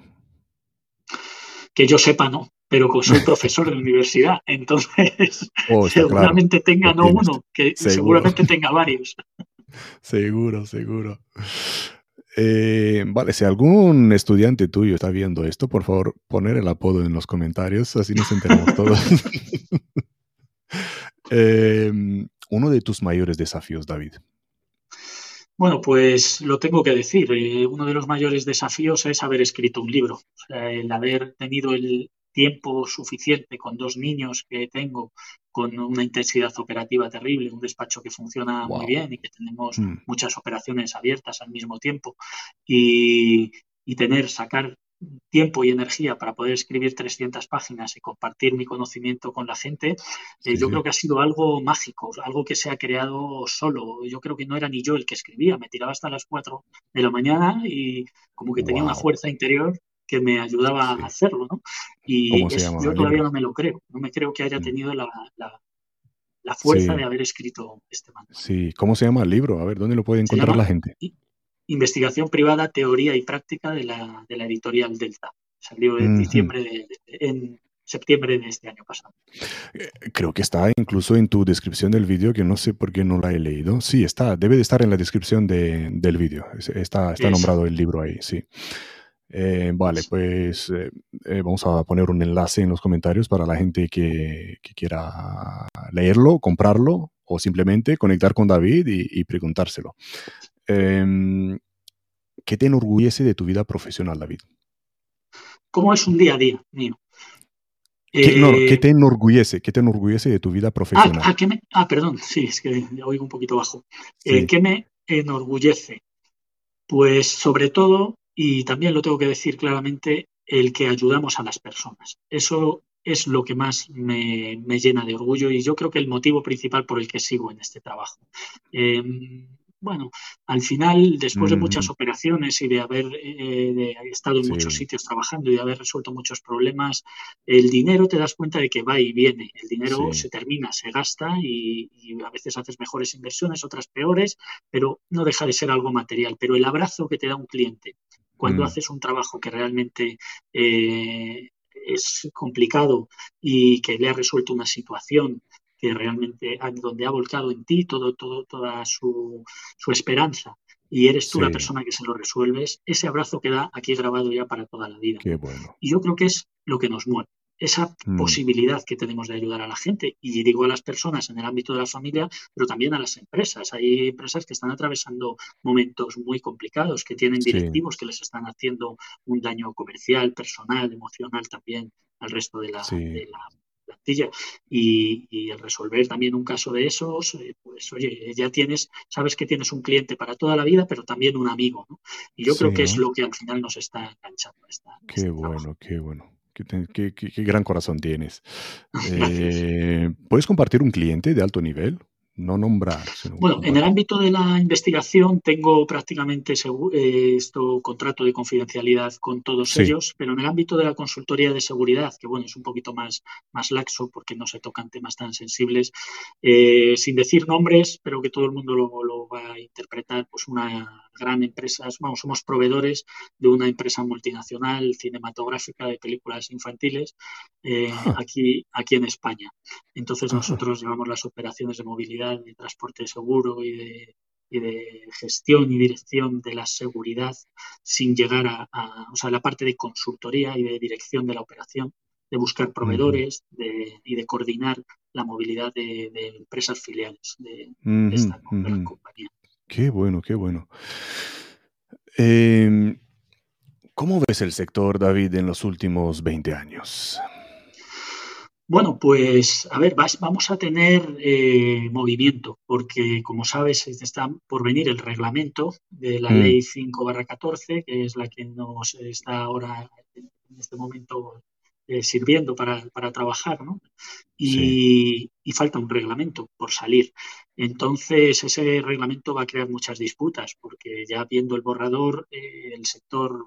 S2: Que yo sepa, no pero soy <laughs> profesor de universidad, entonces oh, seguramente tenga no uno, que seguramente tenga varios. <laughs>
S1: Seguro, seguro. Eh, vale, si algún estudiante tuyo está viendo esto, por favor, poner el apodo en los comentarios, así nos enteramos todos. <laughs> Em, uno de tus mayores desafíos, David.
S2: Bueno, pues lo tengo que decir. Eh, uno de los mayores desafíos es haber escrito un libro. el haber tenido el, tiempo suficiente con dos niños que tengo, con una intensidad operativa terrible, un despacho que funciona muy bien y que tenemos mm. muchas operaciones abiertas al mismo tiempo y, tener, sacar tiempo y energía para poder escribir 300 páginas y compartir mi conocimiento con la gente, eh, yo creo que ha sido algo mágico, algo que se ha creado solo. Yo creo que no era ni yo el que escribía, me tiraba hasta las 4 de la mañana y como que tenía una fuerza interior que me ayudaba a hacerlo, ¿no? Y yo todavía no me lo creo, no me creo que haya mm. tenido la, fuerza de haber escrito este manual.
S1: Sí, ¿cómo se llama el libro? A ver, ¿dónde lo puede encontrar la gente?
S2: Investigación privada, teoría y práctica de la, de la editorial Delta. Salió en diciembre de, en septiembre de este año pasado.
S1: Eh, creo que está incluso en tu descripción del vídeo, que no sé por qué no la he leído. Sí, está, debe de estar en la descripción del vídeo. Está, está nombrado el libro ahí, sí. Eh, vale, pues eh, eh, vamos a poner un enlace en los comentarios para la gente que, quiera leerlo, comprarlo o simplemente conectar con David y, preguntárselo. Em, ¿Qué te enorgullece de tu vida profesional, David?
S2: ¿Cómo es un día a día mío?
S1: ¿Qué, te enorgullece? ¿Qué te enorgullece de tu vida ah, profesional?
S2: Ah, ah perdón, sí, es que oigo un poquito bajo. ¿Qué me enorgullece? Pues sobre todo y también lo tengo que decir claramente, el que ayudamos a las personas. Eso es lo que más me, llena de orgullo y yo creo que el motivo principal por el que sigo en este trabajo. Em, bueno, al final, después de muchas operaciones y de haber eh, estado en muchos sitios trabajando y de haber resuelto muchos problemas, el dinero te das cuenta de que va y viene. El dinero se termina, se gasta y, a veces haces mejores inversiones, otras peores, pero no deja de ser algo material. Pero el abrazo que te da un cliente cuando mm. haces un trabajo que realmente eh, es complicado y que le ha resuelto una situación que realmente donde ha volcado en ti todo, todo, toda su, esperanza y eres tú la persona que se lo resuelves, ese abrazo queda aquí grabado ya para toda la vida. Y yo creo que es lo que nos mueve esa mm. posibilidad que tenemos de ayudar a la gente. Y digo a las personas en el ámbito de la familia, pero también a las empresas. Hay empresas que están atravesando momentos muy complicados, que tienen directivos que les están haciendo un daño comercial, personal, emocional también al resto de la, plantilla. Y, el resolver también un caso de esos, eh, pues oye, ya tienes, sabes que tienes un cliente para toda la vida, pero también un amigo. Y yo creo que es lo que al final nos está enganchando.
S1: qué este bueno, qué bueno. Qué, gran corazón tienes. <laughs> Eh, ¿Puedes compartir un cliente de alto nivel? No nombrar.
S2: bueno, en el ámbito de la investigación tengo prácticamente eh, esto contrato de confidencialidad con todos ellos, pero en el ámbito de la consultoría de seguridad, que bueno, es un poquito más, más laxo porque no se tocan temas tan sensibles, eh, sin decir nombres, pero que todo el mundo lo, lo va a interpretar, pues una gran empresa, vamos, somos proveedores de una empresa multinacional cinematográfica de películas infantiles eh, ah. aquí, aquí en España. Entonces nosotros llevamos las operaciones de movilidad, de transporte seguro y de, gestión y dirección de la seguridad sin llegar a, o sea, la parte de consultoría y de dirección de la operación, de buscar proveedores y de coordinar la movilidad de, empresas filiales de, esta compañía.
S1: Qué bueno, qué bueno. Em, ¿Cómo ves el sector, David, en los últimos 20 años?
S2: Bueno, pues a ver, vamos a tener eh, movimiento, porque como sabes, está por venir el reglamento de la mm. ley 5 14, que es la que nos está ahora en este momento eh, sirviendo para, trabajar, ¿no? Y, falta un reglamento por salir. Entonces, ese reglamento va a crear muchas disputas, porque ya viendo el borrador, eh, el sector,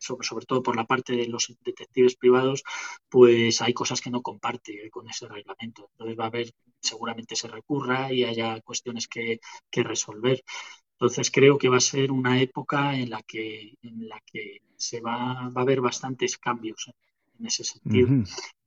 S2: sobre, sobre, todo por la parte de los detectives privados, pues hay cosas que no comparte con ese reglamento. Entonces va a haber, seguramente se recurra y haya cuestiones que, que resolver. Entonces creo que va a ser una época en la que, en la que se va, va a haber bastantes cambios en ese sentido.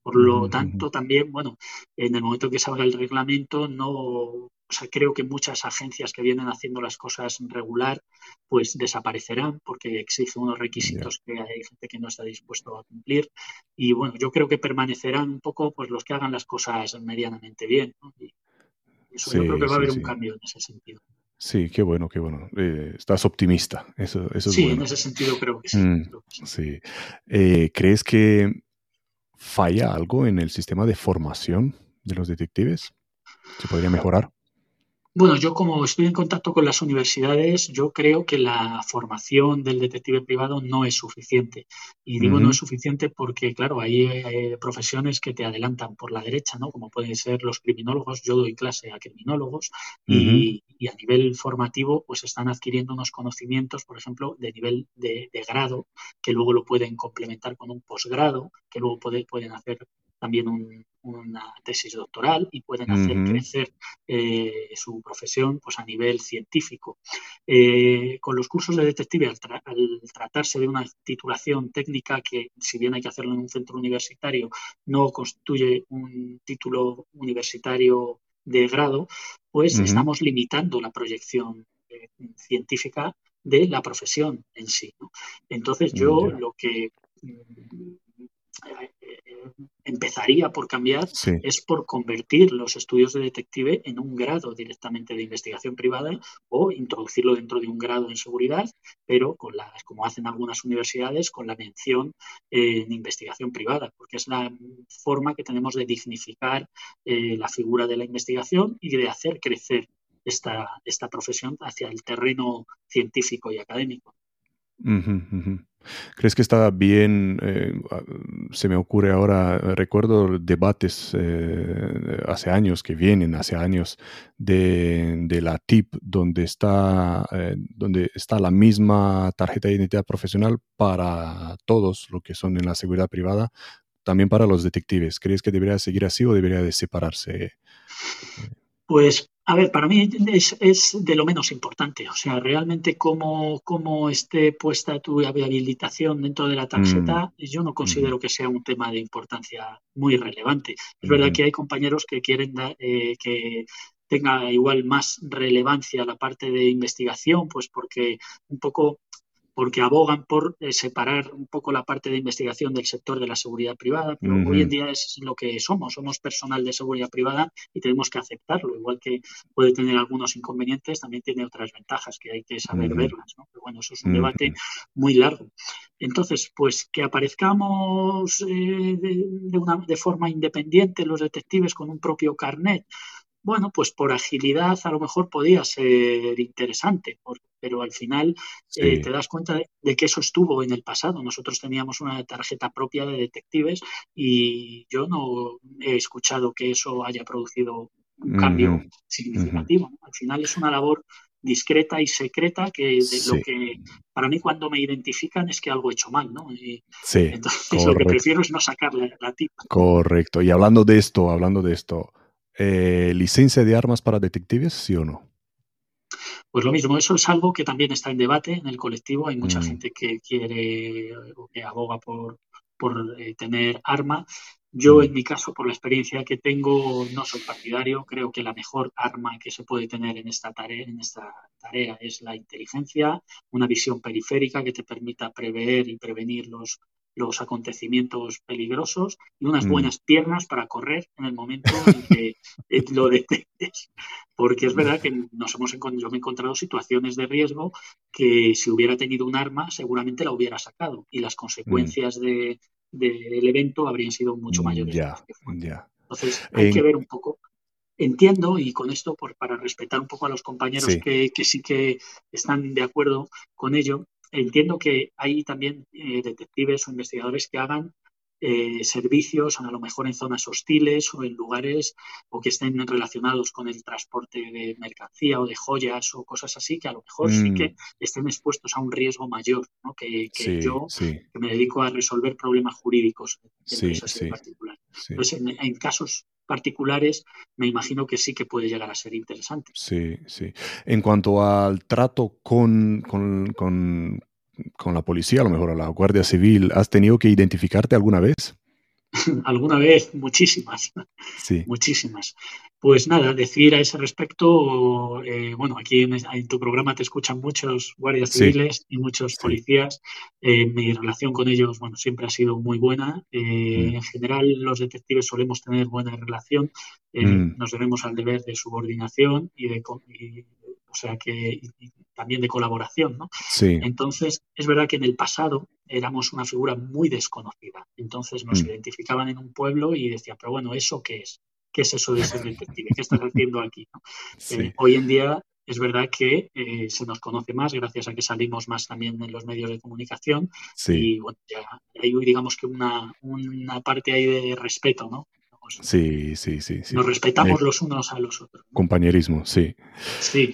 S2: Por lo tanto, también, bueno, en el momento que salga el reglamento, no, o sea, creo que muchas agencias que vienen haciendo las cosas regular, pues desaparecerán porque exigen unos requisitos que hay gente que no está dispuesto a cumplir. Y bueno, yo creo que permanecerán un poco pues los que hagan las cosas medianamente bien. Y eso yo creo que va a haber un cambio en ese sentido.
S1: Sí, qué bueno, qué bueno. Eh, estás optimista. Eso, eso
S2: sí, en ese sentido creo que sí.
S1: Mm, sí. Eh, ¿Crees que falla algo en el sistema de formación de los detectives? ¿Se podría mejorar?
S2: Bueno, yo como estoy en contacto con las universidades, yo creo que la formación del detective privado no es suficiente. Y digo no es suficiente porque, claro, hay eh, profesiones que te adelantan por la derecha, ¿no? Como pueden ser los criminólogos. Yo doy clase a criminólogos y, a nivel formativo, pues están adquiriendo unos conocimientos, por ejemplo, de nivel de, grado, que luego lo pueden complementar con un posgrado, que luego pueden hacer también una tesis doctoral y pueden hacer crecer eh, su profesión pues, a nivel científico. Eh, con los cursos de detective, al, tratarse de una titulación técnica que, si bien hay que hacerlo en un centro universitario, no constituye un título universitario de grado, pues estamos limitando la proyección eh, científica de la profesión en sí. Entonces yo lo que mm, empezaría por cambiar es por convertir los estudios de detective en un grado directamente de investigación privada o introducirlo dentro de un grado en seguridad, pero con las, como hacen algunas universidades, con la mención en investigación privada, porque es la forma que tenemos de dignificar eh, la figura de la investigación y de hacer crecer esta, esta profesión hacia el terreno científico y académico.
S1: ¿Crees que está bien? Eh, se me ocurre ahora, recuerdo debates eh, hace años que vienen, hace años, de, la TIP, donde está, eh, donde está la misma tarjeta de identidad profesional para todos lo que son en la seguridad privada, también para los detectives. ¿Crees que debería seguir así o debería de separarse?
S2: Pues a ver, para mí es, de lo menos importante. O sea, realmente cómo, cómo esté puesta tu habilitación dentro de la tarjeta, mm. yo no considero que sea un tema de importancia muy relevante. Es verdad que hay compañeros que quieren eh, que tenga igual más relevancia la parte de investigación, pues porque un poco porque abogan por eh, separar un poco la parte de investigación del sector de la seguridad privada, pero hoy en día es lo que somos, somos personal de seguridad privada y tenemos que aceptarlo, igual que puede tener algunos inconvenientes, también tiene otras ventajas que hay que saber verlas, ¿no? Pero bueno, eso es un debate muy largo. Entonces, pues que aparezcamos eh, de, una, de forma independiente los detectives con un propio carnet, bueno, pues por agilidad a lo mejor podía ser interesante, pero al final eh, te das cuenta de, que eso estuvo en el pasado. Nosotros teníamos una tarjeta propia de detectives y yo no he escuchado que eso haya producido un cambio significativo. Al final es una labor discreta y secreta que lo que para mí cuando me identifican es que algo he hecho mal, ¿no?
S1: sí,
S2: entonces <laughs> lo que prefiero es no sacarle la tipa.
S1: Correcto. Y hablando de esto, hablando de esto, eh, ¿licencia de armas para detectives, sí o no?
S2: Pues lo mismo, eso es algo que también está en debate en el colectivo. Hay mucha mm. gente que quiere o que aboga por, por eh, tener arma. Yo, mm. en mi caso, por la experiencia que tengo, no soy partidario. Creo que la mejor arma que se puede tener en esta tarea, en esta tarea es la inteligencia, una visión periférica que te permita prever y prevenir los los acontecimientos peligrosos y unas mm. buenas piernas para correr en el momento en que eh, <laughs> lo detectes. Porque es verdad que nos hemos yo me he encontrado situaciones de riesgo que si hubiera tenido un arma seguramente la hubiera sacado y las consecuencias mm. del evento habrían sido mucho mm, mayores. Entonces hay que ver un poco entiendo, y con esto por, para respetar un poco a los compañeros Que, que, sí que están de acuerdo con ello, entiendo que hay también eh, detectives o investigadores que hagan eh, servicios, a lo mejor en zonas hostiles o en lugares o que estén relacionados con el transporte de mercancía o de joyas o cosas así, que a lo mejor sí que mm. estén expuestos a un riesgo mayor, ¿no? que, yo que me dedico a resolver problemas jurídicos de empresas en particular. Entonces, en, casos particulares, me imagino que sí que puede llegar a ser interesante.
S1: Sí, sí. En cuanto al trato con, con, con, con la policía, a lo mejor a la Guardia Civil, ¿has tenido que identificarte alguna vez? <laughs>
S2: alguna vez, muchísimas, sí. muchísimas. Pues nada, decir a ese respecto, eh, bueno, aquí en, tu programa te escuchan muchos guardias civiles y muchos policías. Eh, mi relación con ellos, bueno, siempre ha sido muy buena. Eh, mm. En general, los detectives solemos tener buena relación. Mm. Nos debemos al deber de subordinación y de, o sea que también de colaboración, ¿no?
S1: Sí.
S2: Entonces, es verdad que en el pasado éramos una figura muy desconocida. Entonces nos mm. identificaban en un pueblo y decían, pero bueno, ¿eso qué es? ¿Qué es eso de ser detective? ¿Qué estás haciendo aquí? Eh, hoy en día es verdad que eh, se nos conoce más gracias a que salimos más también en los medios de comunicación y bueno, ya hay digamos que una, una parte ahí de respeto, ¿no?
S1: Sí, sí, sí,
S2: Nos respetamos eh, los unos a los otros.
S1: Compañerismo, sí.
S2: Sí,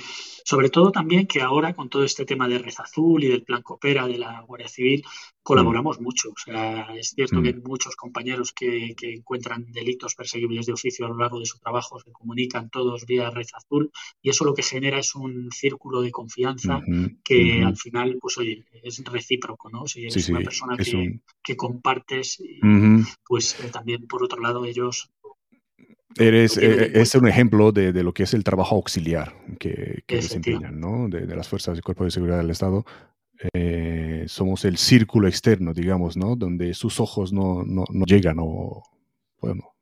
S2: sobre todo también que ahora con todo este tema de Red Azul y del Plan Coopera de la Guardia Civil colaboramos mm. mucho. O sea, es cierto que hay mm. muchos compañeros que, encuentran delitos perseguibles de oficio a lo largo de su trabajo, se comunican todos vía Red Azul y eso lo que genera es un círculo de confianza que al final, pues oye, es recíproco, ¿no? Si eres una persona que, compartes, pues eh, también por otro lado ellos
S1: Eres, eh, es un ejemplo de, lo que es el trabajo auxiliar que, que desempeñan, ¿no? De, las fuerzas y cuerpos de seguridad del Estado. Eh, somos el círculo externo, digamos, ¿no? Donde sus ojos no, no, no llegan o, bueno,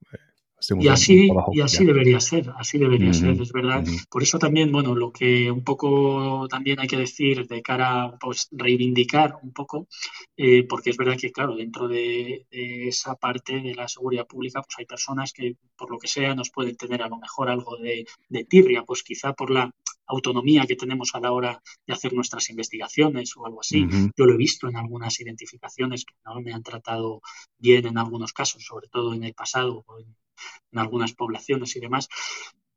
S2: y así, y así debería ser, así debería ser, es verdad. Por eso también, bueno, lo que un poco también hay que decir de cara a pues, reivindicar un poco, eh, porque es verdad que, claro, dentro de, esa parte de la seguridad pública, pues hay personas que, por lo que sea, nos pueden tener a lo mejor algo de, de tirria, pues quizá por la autonomía que tenemos a la hora de hacer nuestras investigaciones o algo así. Yo lo he visto en algunas identificaciones que no me han tratado bien en algunos casos, sobre todo en el pasado, en algunas poblaciones y demás,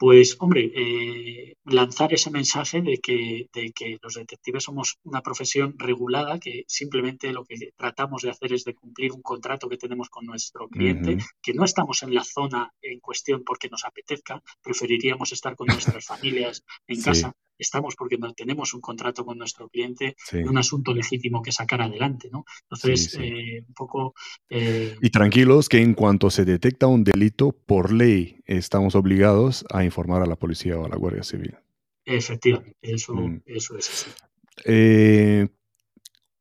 S2: pues hombre, eh, lanzar ese mensaje de que, de que los detectives somos una profesión regulada, que simplemente lo que tratamos de hacer es de cumplir un contrato que tenemos con nuestro cliente, que no estamos en la zona en cuestión porque nos apetezca, preferiríamos estar con nuestras familias en casa estamos porque tenemos un contrato con nuestro cliente, un asunto legítimo que sacar adelante, ¿no? Entonces, eh, un poco...
S1: Eh, y tranquilos que en cuanto se detecta un delito, por ley estamos obligados a informar a la policía o a la Guardia Civil.
S2: Efectivamente, eso, mm. eso es así.
S1: Eh,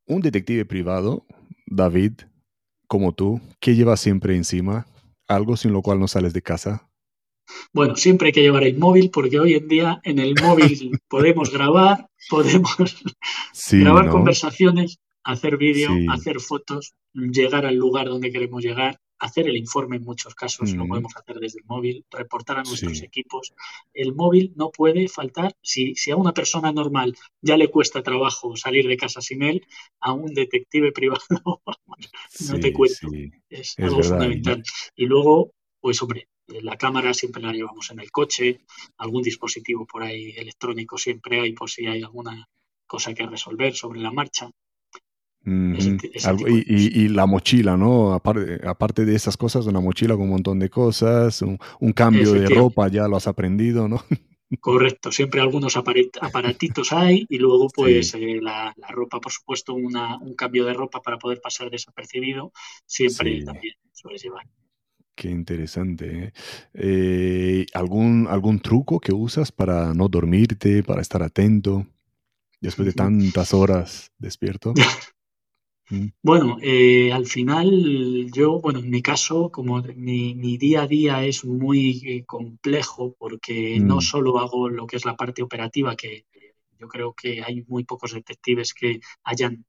S1: un detective privado, David, como tú, ¿qué lleva siempre encima? ¿Algo sin lo cual no sales de casa?
S2: Bueno, siempre hay que llevar el móvil porque hoy en día en el móvil <laughs> podemos grabar, podemos grabar conversaciones, hacer vídeo, hacer fotos, llegar al lugar donde queremos llegar, hacer el informe en muchos casos, lo podemos hacer desde el móvil, reportar a nuestros equipos. El móvil no puede faltar, si, si, a una persona normal ya le cuesta trabajo salir de casa sin él, a un detective privado <laughs> no te cuento. Es, algo fundamental. Y luego, pues hombre, la cámara siempre la llevamos en el coche, algún dispositivo por ahí electrónico siempre hay por si hay alguna cosa que resolver sobre la marcha.
S1: y, la mochila, ¿no? Aparte, aparte, de esas cosas, una mochila con un montón de cosas, un, cambio de ropa, ya lo has aprendido, ¿no? <laughs>
S2: Correcto, siempre algunos aparatitos hay y luego pues eh, la, ropa, por supuesto, una, un cambio de ropa para poder pasar desapercibido, siempre también suele llevar.
S1: Qué interesante. ¿eh? Eh, algún algún truco que usas para no dormirte, para estar atento después de tantas horas despierto?
S2: Mm. Bueno, eh, al final yo, bueno, en mi caso, como mi, día a día es muy complejo porque no mm. solo hago lo que es la parte operativa, que yo creo que hay muy pocos detectives que hayan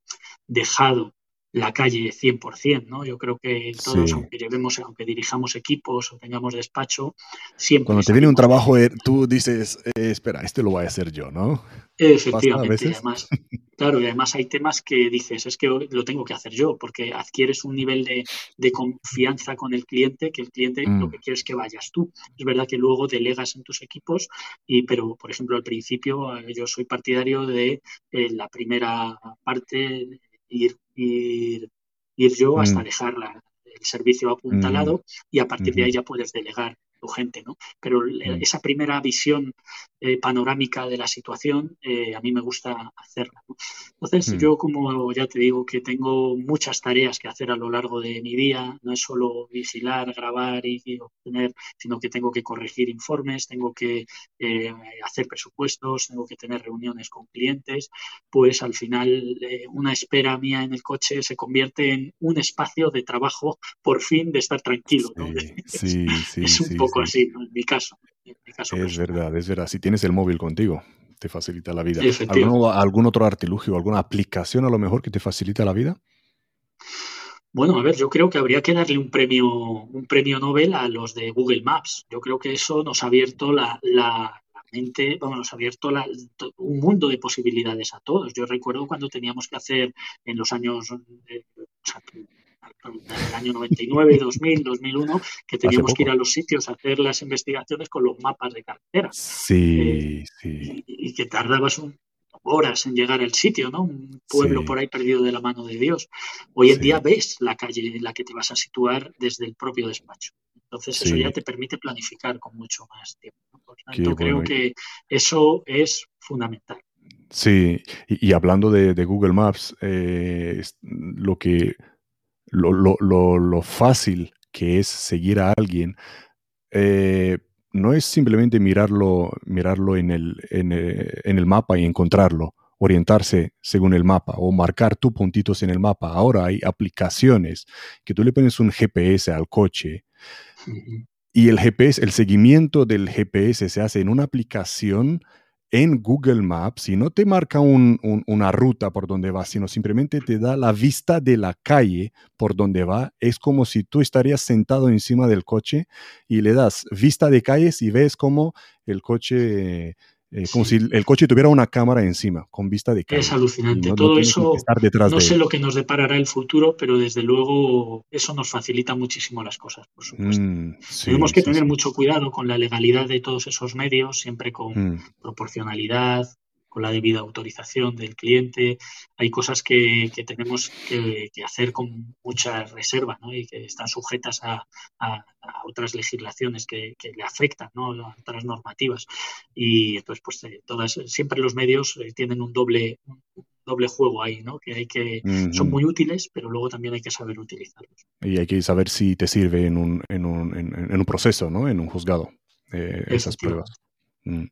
S2: dejado la calle 100%, ¿no? Yo creo que todos, aunque llevemos, aunque dirijamos equipos o tengamos despacho, siempre...
S1: Cuando te viene un trabajo, eh, tú dices, eh, espera, este lo voy a hacer yo, ¿no?
S2: Efectivamente, además, claro, y además hay temas que dices, es que lo tengo que hacer yo, porque adquieres un nivel de, confianza con el cliente, que el cliente lo mm. que quiere es que vayas tú. Es verdad que luego delegas en tus equipos, y, pero por ejemplo al principio eh, yo soy partidario de la primera parte ir, ir, ir yo hasta mm. dejar el servicio apuntalado mm. y a partir de ahí ya puedes delegar gente, ¿no? Pero mm. esa primera visión eh, panorámica de la situación, eh, a mí me gusta hacerla. Entonces, yo como ya te digo que tengo muchas tareas que hacer a lo largo de mi día, no es solo vigilar, grabar y, obtener, sino que tengo que corregir informes, tengo que eh, hacer presupuestos, tengo que tener reuniones con clientes, pues al final una espera mía en el coche se convierte en un espacio de trabajo por fin de estar tranquilo.
S1: Sí, sí, <laughs>
S2: es un poco así, en mi caso.
S1: es verdad, es verdad. Si tienes el móvil contigo, te facilita la vida. ¿Algún, otro artilugio, alguna aplicación a lo mejor que te facilita la vida?
S2: Bueno, a ver, yo creo que habría que darle un premio, un premio Nobel a los de Google Maps. Yo creo que eso nos ha abierto la, mente, vamos, nos ha abierto un mundo de posibilidades a todos. Yo recuerdo cuando teníamos que hacer en los años, eh, el año 99, 2000, 2001, que teníamos que ir a los sitios a hacer las investigaciones con los mapas de carretera.
S1: Sí, eh, sí.
S2: Y, que tardabas horas en llegar al sitio, ¿no? Un pueblo por ahí perdido de la mano de Dios. Hoy en día ves la calle en la que te vas a situar desde el propio despacho. Entonces eso ya te permite planificar con mucho más tiempo. Por tanto, creo que eso es fundamental.
S1: Sí, y, hablando de, Google Maps, eh, lo que lo, lo, lo, fácil que es seguir a alguien, eh, no es simplemente mirarlo, mirarlo en, el, en, eh, en, el mapa y encontrarlo, orientarse según el mapa o marcar tus puntitos en el mapa. Ahora hay aplicaciones que tú le pones un GPS al coche y el GPS, el seguimiento del GPS se hace en una aplicación en Google Maps y no te marca una ruta por donde va, sino simplemente te da la vista de la calle por donde va. Es como si tú estarías sentado encima del coche y le das vista de calles y ves como el coche eh, como si el coche tuviera una cámara encima, con vista de
S2: cámara. Es alucinante. Todo eso, no sé lo que nos deparará el futuro, pero desde luego eso nos facilita muchísimo las cosas, por supuesto. Mm, Tenemos que tener mucho cuidado con la legalidad de todos esos medios, siempre con mm. proporcionalidad, con la debida autorización del cliente. Hay cosas que, tenemos que, hacer con mucha reserva ¿no? y que están sujetas a, otras legislaciones que, le afectan, ¿no? a otras normativas. Y entonces, pues eh, todas, siempre los medios eh, tienen un doble, doble juego ahí, ¿no? Que hay que son muy útiles, pero luego también hay que saber utilizarlos.
S1: Y hay que saber si te sirve en un, en un, en, un proceso, ¿no? En un juzgado, eh, esas pruebas. Mm.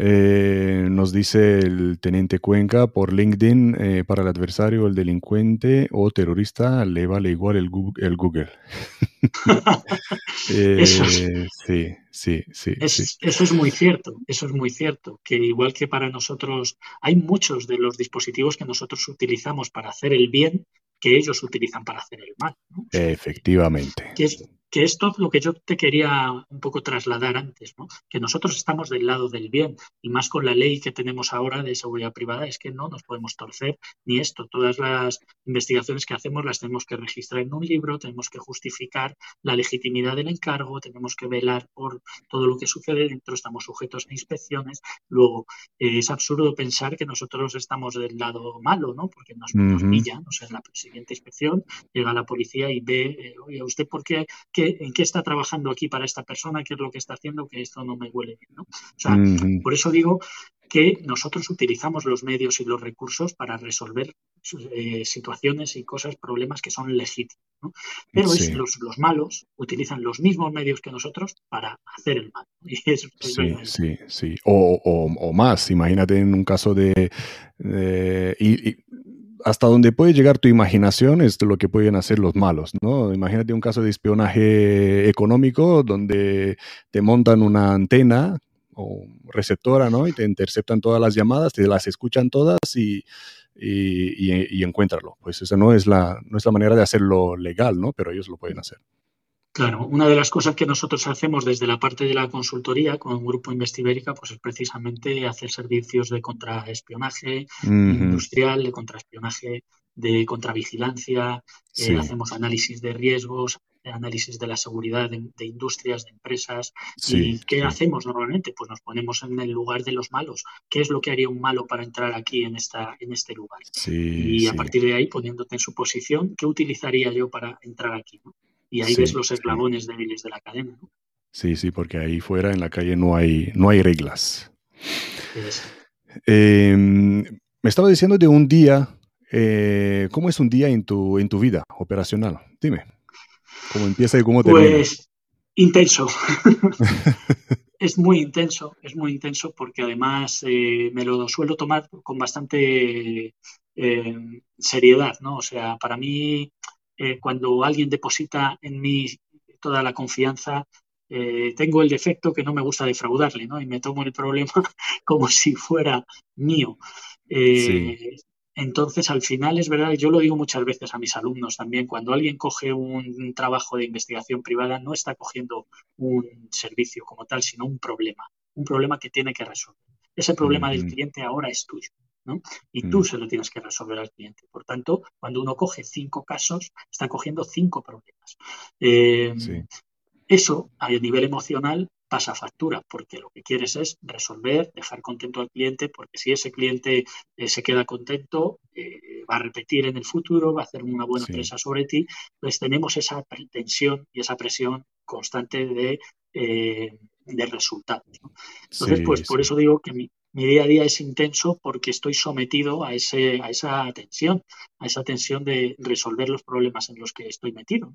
S1: Eh, nos dice el teniente Cuenca por LinkedIn, eh, para el adversario, el delincuente o terrorista le vale igual el Google. <laughs> <laughs>
S2: Eh, sí, sí, sí, Eso es muy cierto, eso es muy cierto, que igual que para nosotros hay muchos de los dispositivos que nosotros utilizamos para hacer el bien que ellos utilizan para hacer el mal.
S1: Efectivamente
S2: que esto es lo que yo te quería un poco trasladar antes, ¿no? que nosotros estamos del lado del bien y más con la ley que tenemos ahora de seguridad privada es que no nos podemos torcer ni esto. Todas las investigaciones que hacemos las tenemos que registrar en un libro, tenemos que justificar la legitimidad del encargo, tenemos que velar por todo lo que sucede dentro, estamos sujetos a inspecciones. Luego, eh, es absurdo pensar que nosotros estamos del lado malo, ¿no? porque nos, pillan, o sea, en la siguiente inspección llega la policía y ve, eh, oye, ¿usted por qué en qué está trabajando aquí para esta persona, qué es lo que está haciendo, que esto no me huele bien. ¿no? O sea, por eso digo que nosotros utilizamos los medios y los recursos para resolver eh, situaciones y cosas, problemas que son legítimos. ¿no? Pero los, malos utilizan los mismos medios que nosotros para hacer el mal. <laughs>
S1: sí, sí, sí. O, más, imagínate en un caso de... y, hasta donde puede llegar tu imaginación es lo que pueden hacer los malos, ¿no? Imagínate un caso de espionaje económico donde te montan una antena receptora, ¿no? Y te interceptan todas las llamadas, te las escuchan todas y, y. Pues esa no es, la, no es la manera de hacerlo legal, ¿no? Pero ellos lo pueden hacer.
S2: Claro, una de las cosas que nosotros hacemos desde la parte de la consultoría con Grupo Investivérica pues es precisamente hacer servicios de contraespionaje industrial, de contraespionaje, de contravigilancia, eh, hacemos análisis de riesgos, análisis de la seguridad de, industrias, de empresas. ¿Y qué hacemos normalmente? Pues nos ponemos en el lugar de los malos. ¿Qué es lo que haría un malo para entrar aquí en, esta, en este lugar? y a partir de ahí, poniéndote en su posición, ¿qué utilizaría yo para entrar aquí? Y ahí ves los eslabones débiles de la cadena.
S1: Sí, sí, porque ahí fuera en la calle no hay, no hay reglas. Em, me estaba diciendo de un día, eh, ¿cómo es un día en tu, en tu vida operacional? Dime. ¿Cómo empieza y cómo termina?
S2: Pues intenso. <laughs> es muy intenso, es muy intenso porque además eh, me lo suelo tomar con bastante eh, seriedad, ¿no? O sea, para mí, eh, cuando alguien deposita en mí toda la confianza, tengo el defecto que no me gusta defraudarle, ¿no? Y me tomo el problema <laughs> como si fuera mío. Entonces, al final es verdad, yo lo digo muchas veces a mis alumnos también, cuando alguien coge un trabajo de investigación privada, no está cogiendo un servicio como tal, sino un problema, un problema que tiene que resolver. Ese problema del cliente ahora es tuyo. ¿No? Y tú mm. se lo tienes que resolver al cliente. Por tanto, cuando uno coge cinco casos, está cogiendo cinco problemas. Eh, eso, a nivel emocional, pasa factura, porque lo que quieres es resolver, dejar contento al cliente, porque si ese cliente eh, se queda contento, eh, va a repetir en el futuro, va a hacer una buena empresa sobre ti, pues tenemos esa tensión y esa presión constante de, eh, resultados. Entonces, pues por eso digo que mi, mi día a día es intenso porque estoy sometido a, ese, a esa tensión, a esa tensión de resolver los problemas en los que estoy metido.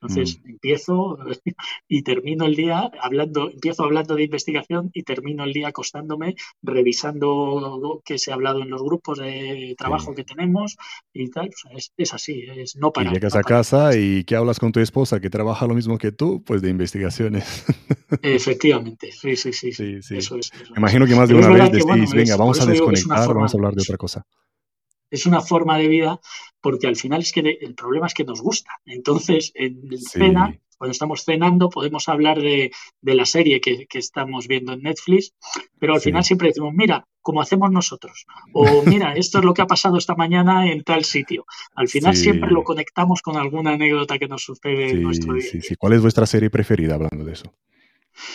S2: Entonces mm. empiezo <laughs> y termino el día hablando, empiezo hablando de investigación y termino el día acostándome revisando que se ha hablado en los grupos de trabajo que tenemos y tal. es, así, es no para.
S1: Y llegas a casa y que hablas con tu esposa que trabaja lo mismo que tú, pues de investigaciones.
S2: Efectivamente, sí, sí, sí. Eso es,
S1: Me imagino que más de una vez decís, venga, vamos a desconectar, vamos a hablar de otra cosa
S2: es una forma de vida porque al final es que el problema es que nos gusta. Entonces, en cena, cuando estamos cenando, podemos hablar de, la serie que, estamos viendo en Netflix, pero al final siempre decimos, mira, como hacemos nosotros, o mira, esto es lo que ha pasado esta mañana en tal sitio. Al final siempre lo conectamos con alguna anécdota que nos sucede en nuestro día.
S1: ¿Cuál es vuestra serie preferida hablando de eso?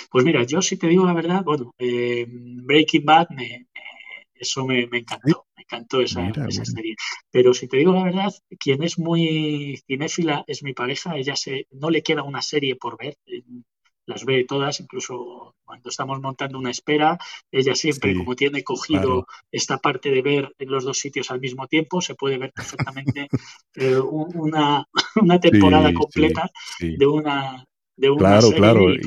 S2: Pues mira, yo si te digo la verdad, bueno, eh, Breaking Bad, me, eso me, encantó encantó esa, serie. Pero si te digo la verdad, quien es muy cinéfila es mi pareja. Ella se, no le queda una serie por ver. Eh, las ve todas, incluso cuando estamos montando una espera, ella siempre, como tiene cogido esta parte de ver en los dos sitios al mismo tiempo, se puede ver perfectamente eh, una, <laughs> una, temporada completa de una, de una
S1: claro, serie claro. Y,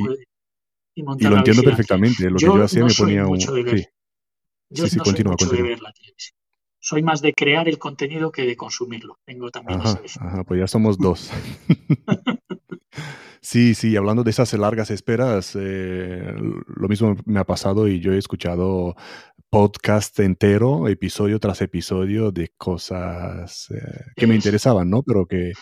S1: lo entiendo perfectamente. Lo que yo hacía me ponía un.
S2: Yo no soy mucho de ver la televisión soy más de crear el contenido que de consumirlo. Tengo también
S1: ajá, ajá, pues ya somos dos. <laughs> sí, sí, hablando de esas largas esperas, eh, lo mismo me ha pasado y yo he escuchado podcast entero, episodio tras episodio, de cosas eh, que me interesaban, ¿no? Pero que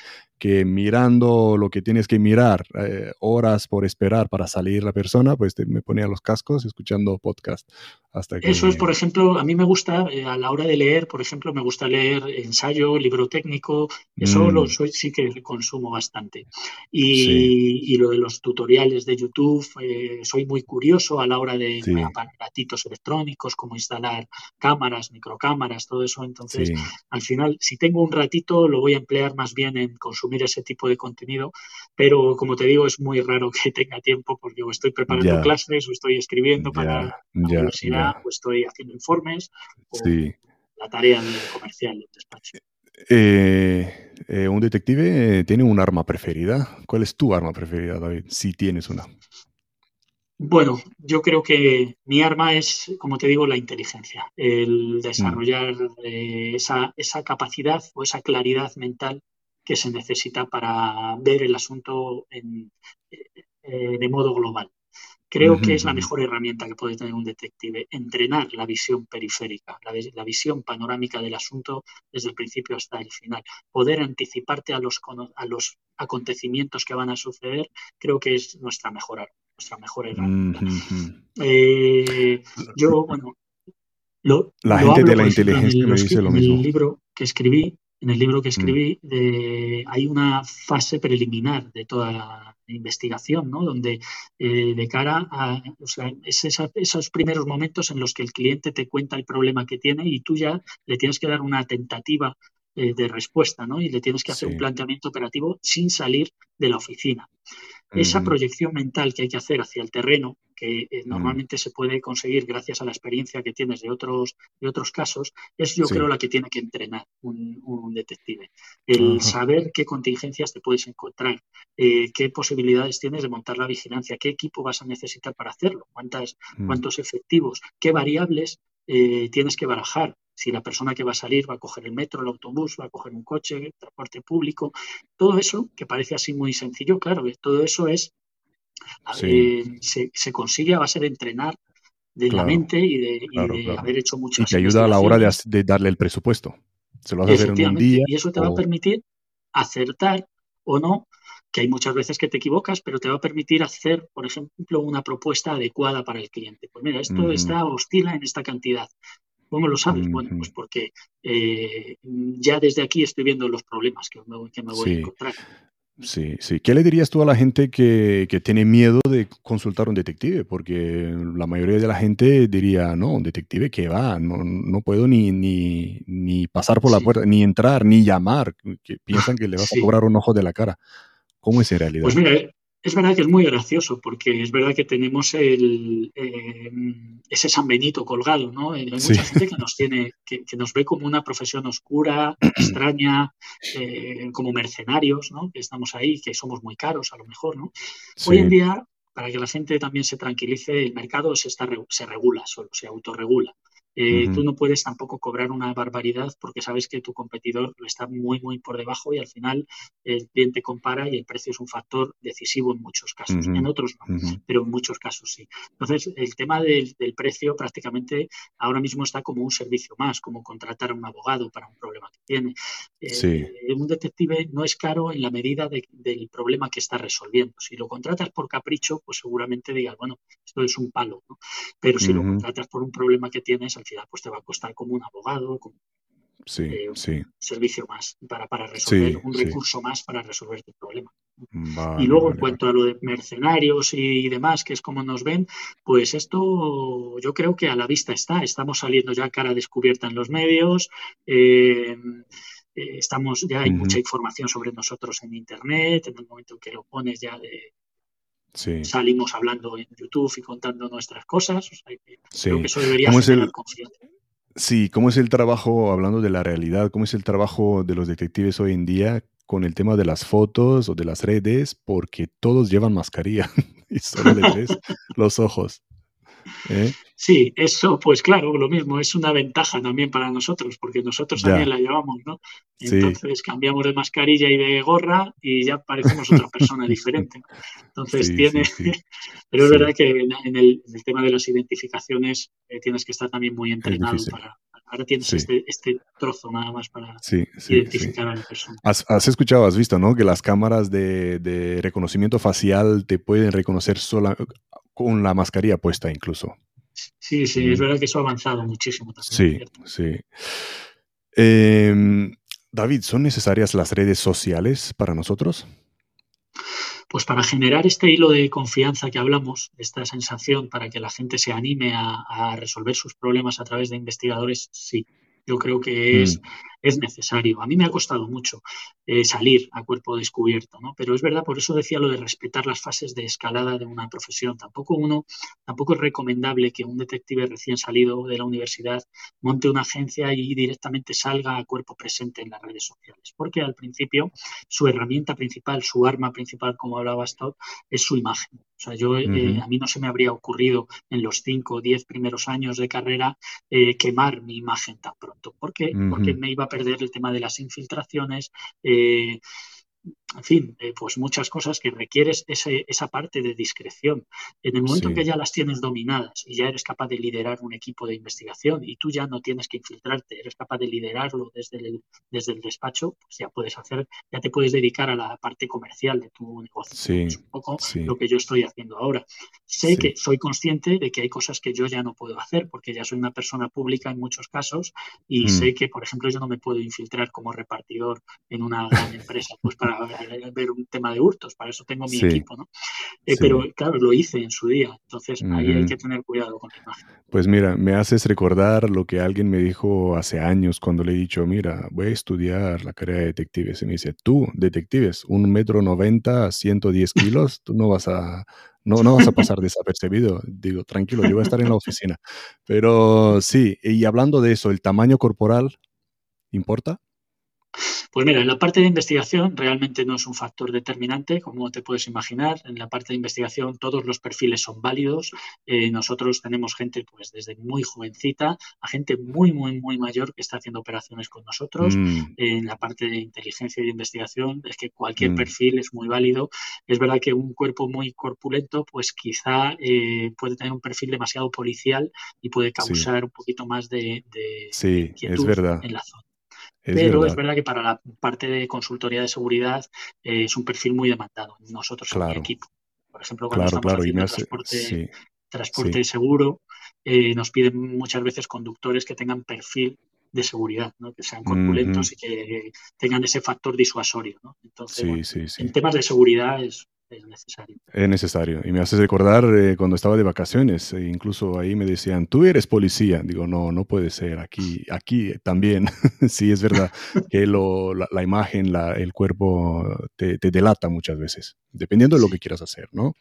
S1: que mirando lo que tienes que mirar, eh, horas por esperar para salir la persona, pues me ponía los cascos escuchando podcast. Hasta que...
S2: Eso es, por ejemplo, a mí me gusta, eh, a la hora de leer, por ejemplo, me gusta leer ensayo, libro técnico, eso lo mm. soy, sí que consumo bastante. Y, y, lo de los tutoriales de YouTube, eh, soy muy curioso a la hora de sí. aparatitos electrónicos, como instalar cámaras, microcámaras, todo eso. Entonces, al final, si tengo un ratito, lo voy a emplear más bien en consumir ese tipo de contenido, pero como te digo, es muy raro que tenga tiempo porque o estoy preparando clases, o estoy escribiendo para la universidad, o estoy haciendo informes, o la tarea comercial del despacho.
S1: Eh, eh, un detective tiene un arma preferida. ¿Cuál es tu arma preferida, David? Si tienes una.
S2: Bueno, yo creo que mi arma es, como te digo, la inteligencia, el desarrollar mm. eh, esa, esa, capacidad o esa claridad mental que se necesita para ver el asunto en, eh, de modo global. Creo que es la mejor herramienta que puede tener un detective, entrenar la visión periférica, la, visión panorámica del asunto desde el principio hasta el final. Poder anticiparte a los, a los acontecimientos que van a suceder, creo que es nuestra mejor, nuestra mejor herramienta. Eh, yo, bueno, lo,
S1: la gente de la inteligencia me dice lo mismo.
S2: En el libro que escribí, en el libro que mm. escribí, hay una fase preliminar de toda la investigación, ¿no? Donde eh, de cara a, o sea, es esos primeros momentos en los que el cliente te cuenta el problema que tiene y tú ya le tienes que dar una tentativa eh, de respuesta, ¿no? Y le tienes que hacer un planteamiento operativo sin salir de la oficina. Esa proyección mental que hay que hacer hacia el terreno, que eh, normalmente se puede conseguir gracias a la experiencia que tienes de otros, de otros casos, es yo creo la que tiene que entrenar un, detective. El saber qué contingencias te puedes encontrar, eh, qué posibilidades tienes de montar la vigilancia, qué equipo vas a necesitar para hacerlo, cuántas, mm. cuántos efectivos, qué variables eh, tienes que barajar si la persona que va a salir va a coger el metro, el autobús, va a coger un coche, el transporte público, todo eso que parece así muy sencillo, claro, todo eso es eh, se, consigue a base de entrenar de la mente y de, haber hecho muchas
S1: Y te ayuda a la hora de, darle el presupuesto. Se lo vas a hacer en un día.
S2: Y eso te va a permitir acertar o no, que hay muchas veces que te equivocas, pero te va a permitir hacer, por ejemplo, una propuesta adecuada para el cliente. Pues mira, esto está oscila en esta cantidad. ¿Cómo lo sabes? Bueno, pues porque eh, ya desde aquí estoy viendo los problemas que me, voy a encontrar.
S1: Sí, sí. ¿Qué le dirías tú a la gente que, tiene miedo de consultar a un detective? Porque la mayoría de la gente diría, no, un detective que va, no, puedo ni, ni, pasar por la puerta, ni entrar, ni llamar, que piensan que le vas a cobrar un ojo de la cara. ¿Cómo es en realidad?
S2: Pues mira, es verdad que es muy gracioso, porque es verdad que tenemos el, eh, ese San Benito colgado, ¿no? Hay mucha gente que nos tiene, que, nos ve como una profesión oscura, <clears throat> extraña, eh, como mercenarios, ¿no? Que estamos ahí, que somos muy caros a lo mejor, ¿no? Hoy en día, para que la gente también se tranquilice, el mercado se, está, se regula solo, se autorregula. Eh, tú no puedes tampoco cobrar una barbaridad porque sabes que tu competidor está muy, muy por debajo y al final el cliente compara y el precio es un factor decisivo en muchos casos. En otros no, pero en muchos casos sí. Entonces, el tema del, precio prácticamente ahora mismo está como un servicio más, como contratar a un abogado para un problema que tiene. Eh, un detective no es caro en la medida del problema que está resolviendo. Si lo contratas por capricho, pues seguramente digas, bueno, esto es un palo. Pero si lo contratas por un problema que tienes, pues te va a costar como un abogado, como
S1: eh, un
S2: servicio más para, para resolver, un recurso más para resolver tu problema. y luego, en cuanto a lo de mercenarios y demás, que es como nos ven, pues esto yo creo que a la vista está. Estamos saliendo ya cara descubierta en los medios. Eh, eh, estamos ya hay mucha información sobre nosotros en internet en el momento en que lo pones ya de, Salimos hablando en YouTube y contando nuestras cosas. Creo que eso debería ser confianza.
S1: Sí, ¿cómo es el trabajo, hablando de la realidad, cómo es el trabajo de los detectives hoy en día con el tema de las fotos o de las redes? Porque todos llevan mascarilla <laughs> y solo les ves <laughs> los ojos. ¿Eh?
S2: Sí, eso, pues claro, lo mismo, es una ventaja también para nosotros, porque nosotros también la llevamos, ¿no? Entonces cambiamos de mascarilla y de gorra y ya parecemos otra persona diferente. Entonces <laughs> tiene, <laughs> pero es verdad que en el, tema de las identificaciones eh, tienes que estar también muy entrenado para, ahora tienes este, este, trozo nada más para identificar a la persona.
S1: Has, escuchado, has visto, ¿no? Que las cámaras de, de reconocimiento facial te pueden reconocer sola, con la mascarilla puesta incluso.
S2: Sí, sí, es mm. verdad que eso ha avanzado muchísimo también.
S1: Sí, sí. Em, David, ¿son necesarias las redes sociales para nosotros?
S2: Pues para generar este hilo de confianza que hablamos, esta sensación para que la gente se anime a resolver sus problemas a través de investigadores, sí. Yo creo que es, mm. Es necesario. A mí me ha costado mucho eh, salir a cuerpo descubierto, ¿no? Pero es verdad, por eso decía lo de respetar las fases de escalada de una profesión. Tampoco uno, tampoco es recomendable que un detective recién salido de la universidad monte una agencia y directamente salga a cuerpo presente en las redes sociales. Porque al principio su herramienta principal, su arma principal, como hablaba Stott, es su imagen. O sea, yo, eh, a mí no se me habría ocurrido en los cinco o diez primeros años de carrera eh, quemar mi imagen tan pronto. ¿Por qué? Porque me iba a perder el tema de las infiltraciones. Eh, en fin, eh, pues muchas cosas que requieres esa parte de discreción. En el momento en que ya las tienes dominadas y ya eres capaz de liderar un equipo de investigación y tú ya no tienes que infiltrarte, eres capaz de liderarlo desde el, desde el despacho, pues ya puedes hacer, ya te puedes dedicar a la parte comercial de tu negocio. es un poco lo que yo estoy haciendo ahora. Sé que soy consciente de que hay cosas que yo ya no puedo hacer porque ya soy una persona pública en muchos casos y mm. sé que, por ejemplo, yo no me puedo infiltrar como repartidor en una gran empresa pues para ver un tema de hurtos, para eso tengo mi equipo, ¿no? Eh, pero claro, lo hice en su día, entonces ahí hay que tener cuidado con la imagen.
S1: Pues mira, me haces recordar lo que alguien me dijo hace años cuando le he dicho, mira, voy a estudiar la carrera de detectives. Y me dice, tú, detectives, un metro noventa, 110 kilos, tú no vas a no, no vas a pasar <laughs> desapercibido. Digo, tranquilo, yo voy a estar en la oficina. Pero sí, y hablando de eso, ¿el tamaño corporal importa?
S2: Pues mira, en la parte de investigación realmente no es un factor determinante, como te puedes imaginar. En la parte de investigación todos los perfiles son válidos. Eh, nosotros tenemos gente pues desde muy jovencita a gente muy, muy, muy mayor que está haciendo operaciones con nosotros. Mm. en la parte de inteligencia y de investigación es que cualquier mm. perfil es muy válido. Es verdad que un cuerpo muy corpulento pues quizá eh, puede tener un perfil demasiado policial y puede causar un poquito más de, de
S1: sí, es verdad.
S2: en la zona pero es verdad. que para la parte de consultoría de seguridad eh, es un perfil muy demandado. Nosotros en el equipo, por ejemplo, cuando estamos haciendo transporte, seguro, eh, nos piden muchas veces conductores que tengan perfil de seguridad, que sean corpulentos y que tengan ese factor disuasorio. Entonces, en temas de seguridad es, es necesario.
S1: Es necesario. Y me haces recordar eh, cuando estaba de vacaciones, e incluso ahí me decían, tú eres policía. Digo, no, no puede ser. Aquí, aquí también. <laughs> sí, es verdad <laughs> que lo, la, imagen, la, el cuerpo te, te, delata muchas veces, dependiendo de lo que quieras hacer, ¿no?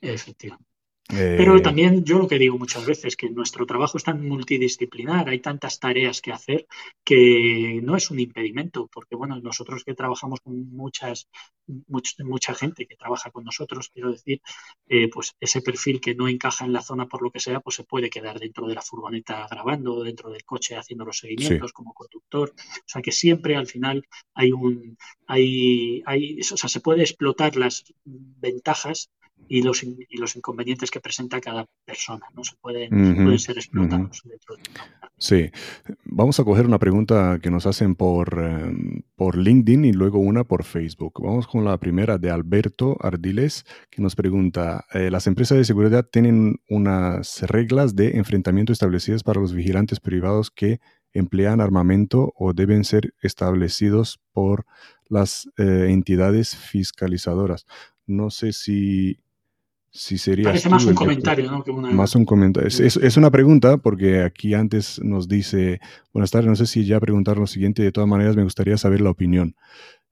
S2: Efectivamente. Pero eh, también yo lo que digo muchas veces, que nuestro trabajo es tan multidisciplinar, hay tantas tareas que hacer que no es un impedimento, porque bueno, nosotros que trabajamos con muchas, mucha gente que trabaja con nosotros, quiero decir, eh, pues ese perfil que no encaja en la zona por lo que sea, pues se puede quedar dentro de la furgoneta grabando, dentro del coche haciendo los seguimientos como conductor. O sea que siempre al final hay un, hay, hay, o sea, se puede explotar las ventajas y los, y los inconvenientes que presenta cada persona, ¿no? Se pueden, pueden ser explotados dentro de
S1: Sí, vamos a coger una pregunta que nos hacen por, em, por LinkedIn y luego una por Facebook. Vamos con la primera de Alberto Ardiles, que nos pregunta, eh, ¿las empresas de seguridad tienen unas reglas de enfrentamiento establecidas para los vigilantes privados que emplean armamento o deben ser establecidos por las eh, entidades fiscalizadoras? No sé si si sería
S2: Parece más un comentario, ¿no?
S1: Más un comentario. Es, una pregunta porque aquí antes nos dice, buenas tardes, no sé si ya preguntar lo siguiente, de todas maneras me gustaría saber la opinión.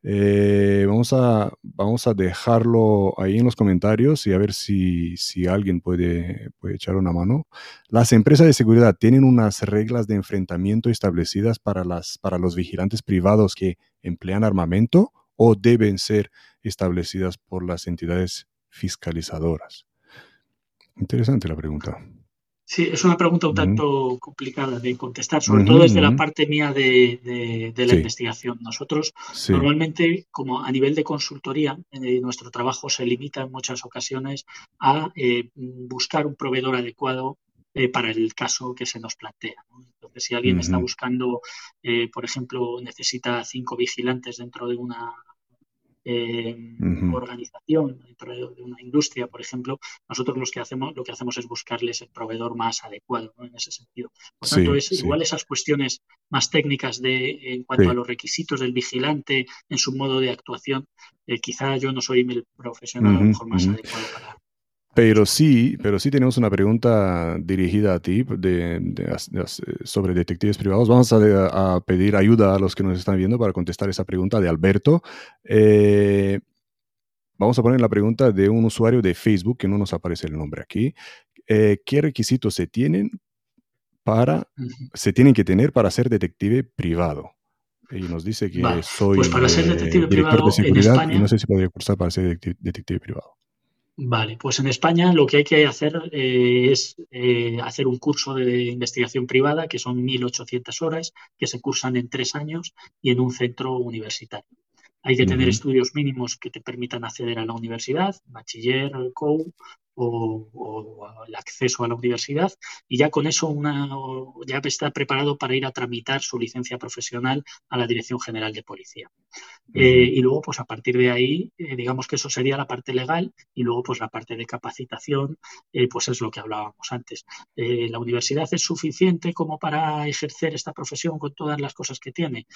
S1: Eh, vamos, a, vamos a dejarlo ahí en los comentarios y a ver si, si alguien puede, puede echar una mano. Las empresas de seguridad tienen unas reglas de enfrentamiento establecidas para, las, para los vigilantes privados que emplean armamento o deben ser establecidas por las entidades fiscalizadoras. Interesante la pregunta.
S2: Sí, es una pregunta un tanto complicada de contestar, sobre todo desde la parte mía de, la investigación. Nosotros normalmente, como a nivel de consultoría, eh, nuestro trabajo se limita en muchas ocasiones a eh, buscar un proveedor adecuado eh, para el caso que se nos plantea. Entonces, si alguien está buscando, por ejemplo, necesita cinco vigilantes dentro de una organización, dentro de una industria, por ejemplo, nosotros los que hacemos, lo que hacemos es buscarles el proveedor más adecuado en ese sentido. Por tanto, es igual esas cuestiones más técnicas de en cuanto a los requisitos del vigilante en su modo de actuación, eh, quizá yo no soy el profesional a lo mejor más adecuado para,
S1: pero sí, pero sí tenemos una pregunta dirigida a ti sobre detectives privados. Vamos a, pedir ayuda a los que nos están viendo para contestar esa pregunta de Alberto. Eh, vamos a poner la pregunta de un usuario de Facebook, que no nos aparece el nombre aquí. Eh, ¿Qué requisitos se tienen para, se tienen que tener para ser detective privado? Y nos dice que soy
S2: pues para ser detective director
S1: de seguridad y no sé si podría cursar para ser detective privado.
S2: Vale, pues en España lo que hay que hacer eh, es eh, hacer un curso de investigación privada, que son 1.800 horas, que se cursan en tres años y en un centro universitario. Hay que tener estudios mínimos que te permitan acceder a la universidad, bachiller, COU o, el acceso a la universidad y ya con eso una, ya está preparado para ir a tramitar su licencia profesional a la Dirección General de Policía. Eh, y luego, pues a partir de ahí, eh, digamos que eso sería la parte legal y luego, pues la parte de capacitación, eh, pues es lo que hablábamos antes. la universidad es suficiente como para ejercer esta profesión con todas las cosas que tiene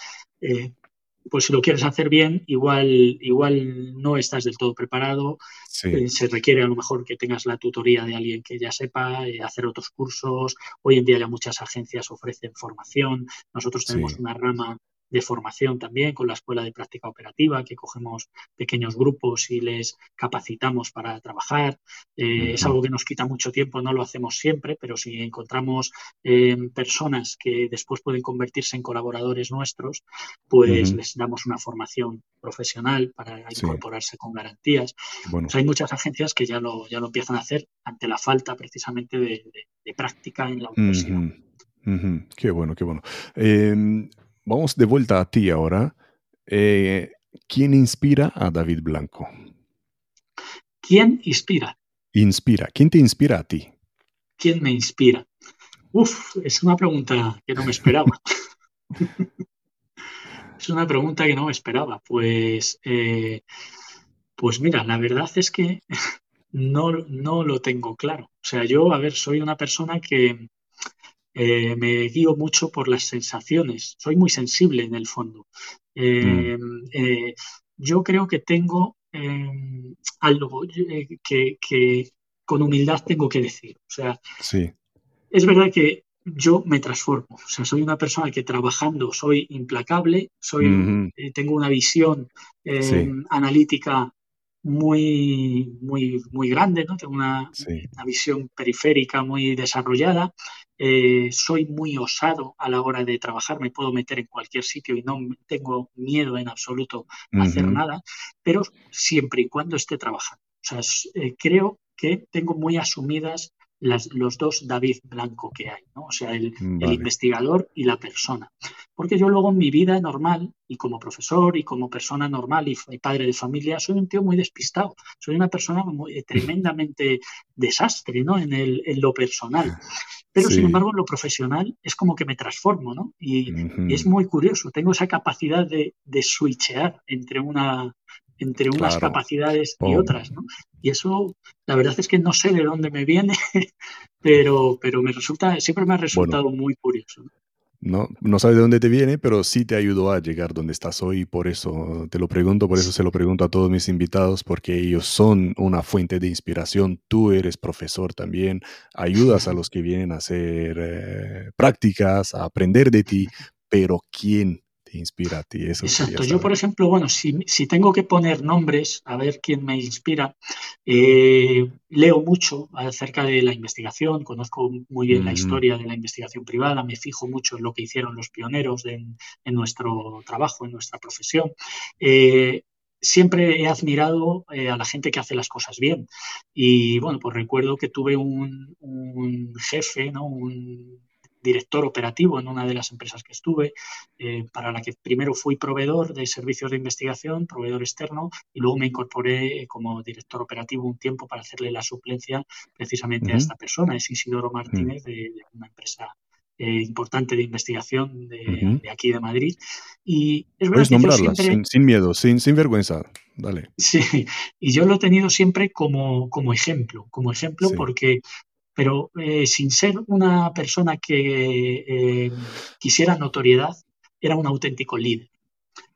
S2: pues si lo quieres hacer bien, igual, igual no estás del todo preparado. Eh, se requiere a lo mejor que tengas la tutoría de alguien que ya sepa, eh, hacer otros cursos. Hoy en día ya muchas agencias ofrecen formación. Nosotros tenemos una rama de formación también con la Escuela de Práctica Operativa, que cogemos pequeños grupos y les capacitamos para trabajar. Eh, es algo que nos quita mucho tiempo, no lo hacemos siempre, pero si encontramos eh, personas que después pueden convertirse en colaboradores nuestros, pues les damos una formación profesional para incorporarse con garantías. Pues hay muchas agencias que ya lo, ya lo empiezan a hacer ante la falta precisamente de, práctica en la universidad.
S1: Qué bueno, qué bueno. Em, Vamos de vuelta a ti ahora. Eh, ¿Quién inspira a David Blanco?
S2: ¿Quién inspira?
S1: Inspira. ¿Quién te inspira a ti?
S2: ¿Quién me inspira? Uf, es una pregunta que no me esperaba. <laughs> es una pregunta que no me esperaba. Pues, eh, pues mira, la verdad es que <laughs> no, no lo tengo claro. O sea, yo, a ver, soy una persona que, eh, me guío mucho por las sensaciones, soy muy sensible en el fondo. Eh, mm. eh, yo creo que tengo algo que, con humildad tengo que decir. O sea, es verdad que yo me transformo. O sea, soy una persona que trabajando soy implacable, soy, tengo una visión analítica muy, muy, muy grande, ¿no? Tengo una, una visión periférica muy desarrollada. Eh, soy muy osado a la hora de trabajar, me puedo meter en cualquier sitio y no tengo miedo en absoluto a hacer nada, pero siempre y cuando esté trabajando. O sea, eh, creo que tengo muy asumidas los dos David Blanco que hay, ¿no? o sea, el, investigador y la persona. Porque yo luego en mi vida normal, y como profesor y como persona normal y, padre de familia, soy un tío muy despistado, soy una persona muy, eh, <laughs> tremendamente desastre ¿no? en, el, en lo personal. Pero sin embargo, en lo profesional es como que me transformo, ¿no? Y, es muy curioso, tengo esa capacidad de, de switchear entre una, entre unas capacidades y otras, ¿no? Y eso, la verdad es que no sé de dónde me viene, <laughs> pero, pero me resulta, siempre me ha resultado muy curioso.
S1: ¿no? No, sabes de dónde te viene, pero sí te ayudó a llegar donde estás hoy. Por eso te lo pregunto, por eso se lo pregunto a todos mis invitados, porque ellos son una fuente de inspiración. Tú eres profesor también, ayudas a <laughs> los que vienen a hacer eh, prácticas, a aprender de ti, pero ¿quién inspira a ti. Eso
S2: Exacto. Yo, por ejemplo, bueno, si, tengo que poner nombres, a ver quién me inspira, eh, leo mucho acerca de la investigación, conozco muy bien la historia de la investigación privada, me fijo mucho en lo que hicieron los pioneros en, nuestro trabajo, en nuestra profesión. Eh, siempre he admirado eh, a la gente que hace las cosas bien. Y bueno, pues recuerdo que tuve un, un jefe, ¿no? un director operativo en una de las empresas que estuve, eh, para la que primero fui proveedor de servicios de investigación, proveedor externo, y luego me incorporé como director operativo un tiempo para hacerle la suplencia precisamente a esta persona, es Isidoro Martínez de, una empresa eh, importante de investigación de, aquí de Madrid. Y
S1: es verdad Puedes nombrarla sin, miedo, sin, sin vergüenza. Dale.
S2: Sí, <laughs> y yo lo he tenido siempre como, como ejemplo, como ejemplo porque pero eh, sin ser una persona que eh, quisiera notoriedad, era un auténtico líder.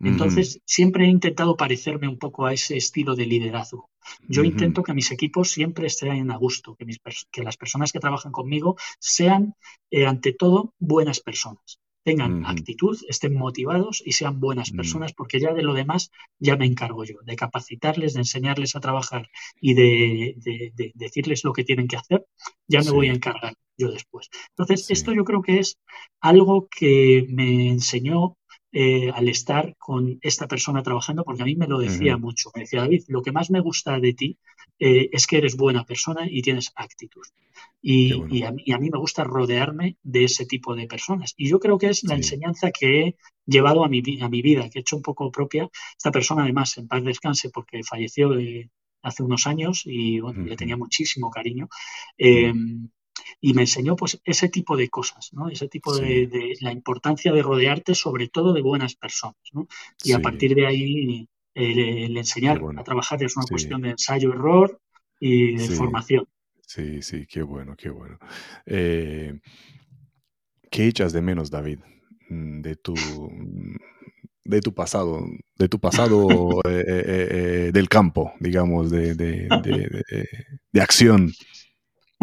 S2: Entonces, siempre he intentado parecerme un poco a ese estilo de liderazgo. Yo intento que mis equipos siempre estén a gusto, que, que las personas que trabajan conmigo sean, eh, ante todo, buenas personas tengan actitud, estén motivados y sean buenas mm. personas, porque ya de lo demás ya me encargo yo, de capacitarles, de enseñarles a trabajar y de, decirles lo que tienen que hacer, ya me voy a encargar yo después. Entonces, esto yo creo que es algo que me enseñó eh, al estar con esta persona trabajando, porque a mí me lo decía mucho. Me decía, David, lo que más me gusta de ti eh, es que eres buena persona y tienes actitud. Y, a, mí me gusta rodearme de ese tipo de personas. Y yo creo que es la enseñanza que he llevado a mi, a mi vida, que he hecho un poco propia. Esta persona, además, en paz descanse, porque falleció hace unos años y le tenía muchísimo cariño. Em, y me enseñó pues ese tipo de cosas, ¿no? Ese tipo de, la importancia de rodearte sobre todo de buenas personas, ¿no? Y a partir de ahí el, enseñar a trabajar es una cuestión de ensayo-error y de formación.
S1: Sí, sí, qué bueno, qué bueno. Eh, ¿Qué echas de menos, David, mm, de tu, de tu pasado, de tu pasado <laughs> eh, eh, del campo, digamos, de, de, de acción?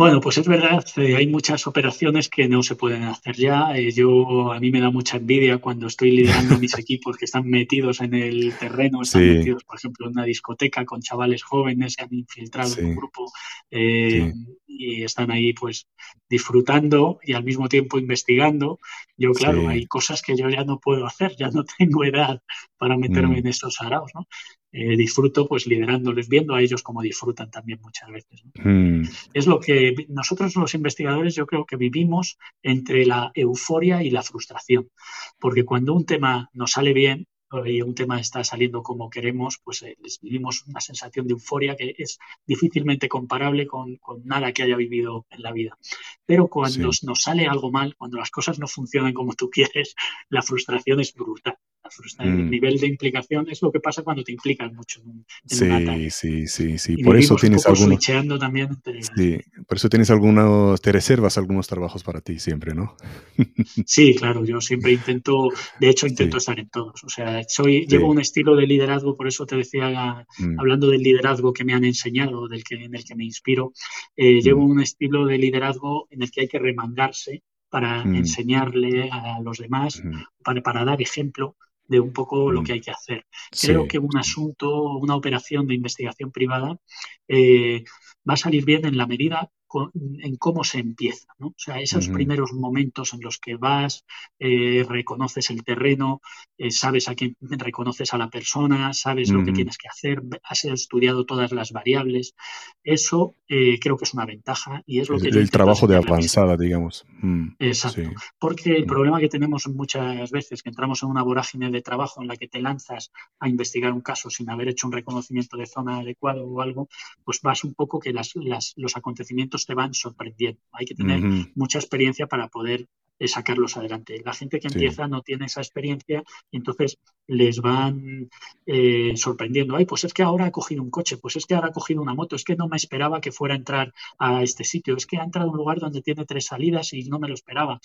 S2: Bueno, pues es verdad, eh, hay muchas operaciones que no se pueden hacer ya. Eh, yo a mí me da mucha envidia cuando estoy liderando mis <laughs> equipos que están metidos en el terreno, están metidos, por ejemplo, en una discoteca con chavales jóvenes, se han infiltrado en un grupo eh, y están ahí, pues, disfrutando y al mismo tiempo investigando. Yo, claro, hay cosas que yo ya no puedo hacer, ya no <laughs> tengo edad para meterme mm. en estos araos, ¿no? Eh, disfruto pues liderándoles, viendo a ellos como disfrutan también muchas veces. Hmm. Es lo que nosotros los investigadores yo creo que vivimos entre la euforia y la frustración, porque cuando un tema nos sale bien, y un tema está saliendo como queremos, pues eh, les vivimos una sensación de euforia que es difícilmente comparable con, nada que haya vivido en la vida. Pero cuando nos sale algo mal, cuando las cosas no funcionan como tú quieres, la frustración es brutal. El mm. nivel de implicación es lo que pasa cuando te implicas mucho en,
S1: sí, Sí, sí, sí. por eso tienes algunos.
S2: También
S1: Sí, por eso tienes algunos, te reservas algunos trabajos para ti siempre, ¿no? <laughs>
S2: sí, claro, yo siempre intento, de hecho intento estar en todos. O sea, soy, llevo un estilo de liderazgo, por eso te decía, mm. hablando del liderazgo que me han enseñado, del que, en el que me inspiro, eh, mm. llevo un estilo de liderazgo en el que hay que remangarse para enseñarle a los demás, para, para dar ejemplo de un poco lo mm. que hay que hacer. Creo que un asunto, una operación de investigación privada eh, va a salir bien en la medida en cómo se empieza. ¿no? O sea, esos primeros momentos en los que vas, eh, reconoces el terreno, eh, sabes a quién reconoces a la persona, sabes lo que tienes que hacer, has estudiado todas las variables. Eso eh, creo que es una ventaja y es lo que...
S1: El, trabajo de avanzada, digamos.
S2: Mm, Exacto. Porque el mm. problema que tenemos muchas veces, que entramos en una vorágine de trabajo en la que te lanzas a investigar un caso sin haber hecho un reconocimiento de zona adecuado o algo, pues vas un poco que las, los acontecimientos te van sorprendiendo. Hay que tener mucha experiencia para poder sacarlos adelante. La gente que empieza no tiene esa experiencia y entonces les van eh, sorprendiendo. Ay, pues es que ahora ha cogido un coche, pues es que ahora ha cogido una moto, es que no me esperaba que fuera a entrar a este sitio, es que ha entrado a un lugar donde tiene tres salidas y no me lo esperaba.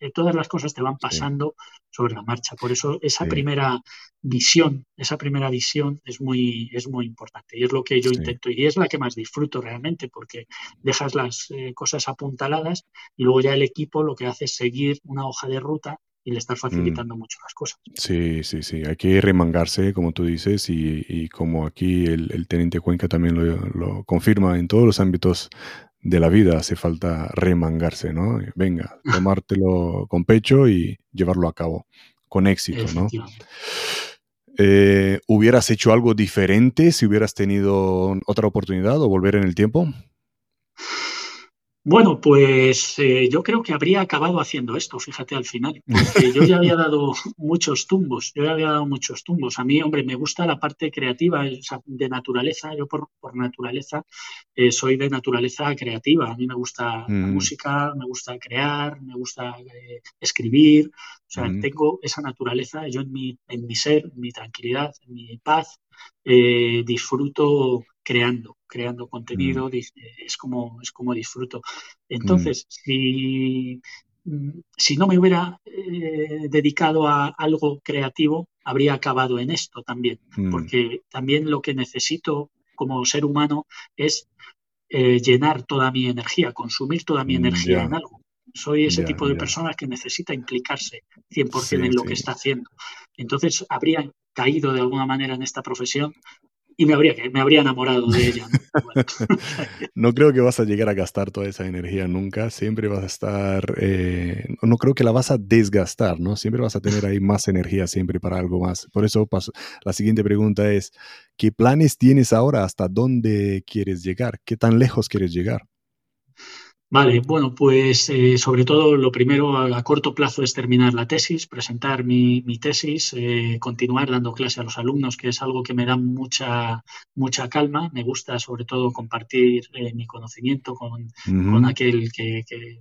S2: Eh, todas las cosas te van pasando sobre la marcha. Por eso esa primera visión, esa primera visión es muy, es muy importante y es lo que yo intento y es la que más disfruto realmente porque dejas las eh, cosas apuntaladas y luego ya el equipo lo que hace es seguir una hoja de ruta y le estás facilitando mm. mucho las cosas.
S1: Sí, sí, sí, hay que remangarse, como tú dices, y, como aquí el, teniente Cuenca también lo, lo, confirma en todos los ámbitos de la vida, hace falta remangarse, ¿no? Venga, <laughs> tomártelo con pecho y llevarlo a cabo con éxito, ¿no? Eh, ¿Hubieras hecho algo diferente si hubieras tenido otra oportunidad o volver en el tiempo?
S2: Bueno, pues eh, yo creo que habría acabado haciendo esto, fíjate al final, porque yo ya había dado <laughs> muchos tumbos, yo ya había dado muchos tumbos. A mí, hombre, me gusta la parte creativa, de naturaleza, yo por, naturaleza eh, soy de naturaleza creativa, a mí me gusta la mm. música, me gusta crear, me gusta eh, escribir, o sea, mm. tengo esa naturaleza, yo en mi, en mi ser, en mi tranquilidad, en mi paz, disfruto creando, creando contenido, mm. es, como, es como disfruto. Entonces, mm. si, mm, si no me hubiera eh, dedicado a algo creativo, habría acabado en esto también, porque también lo que necesito como ser humano es eh, llenar toda mi energía, consumir toda mi energía en algo. Soy ese tipo de persona que necesita implicarse 100% en lo que está haciendo. Entonces, habría caído de alguna manera en esta profesión y me habría, me habría enamorado de ella. <laughs>
S1: ¿no? creo que vas a llegar a gastar toda esa energía nunca, siempre vas a estar, eh, no creo que la vas a desgastar, ¿no? Siempre vas a tener ahí más energía siempre para algo más. Por eso paso, la siguiente pregunta es, ¿qué planes tienes ahora? ¿Hasta dónde quieres llegar? ¿Qué tan lejos quieres llegar?
S2: Vale, bueno, pues eh, sobre todo lo primero a, corto plazo es terminar la tesis, presentar mi, tesis, eh, continuar dando clase a los alumnos, que es algo que me da mucha, mucha calma. Me gusta sobre todo compartir eh, mi conocimiento con, aquel que que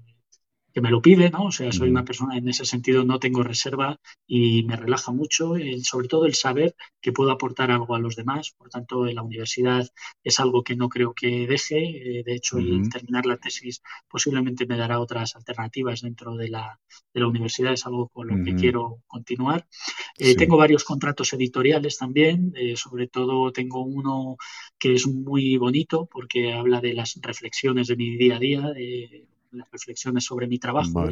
S2: me lo pide, ¿no? O sea, soy una persona en ese sentido, no tengo reserva y me relaja mucho, sobre todo el saber que puedo aportar algo a los demás. Por tanto, en la universidad es algo que no creo que deje. Eh, de hecho, el terminar la tesis posiblemente me dará otras alternativas dentro de la, de la universidad, es algo con lo que quiero continuar. Eh, tengo varios contratos editoriales también, eh, sobre todo tengo uno que es muy bonito porque habla de las reflexiones de mi día a día, de las reflexiones sobre mi trabajo. va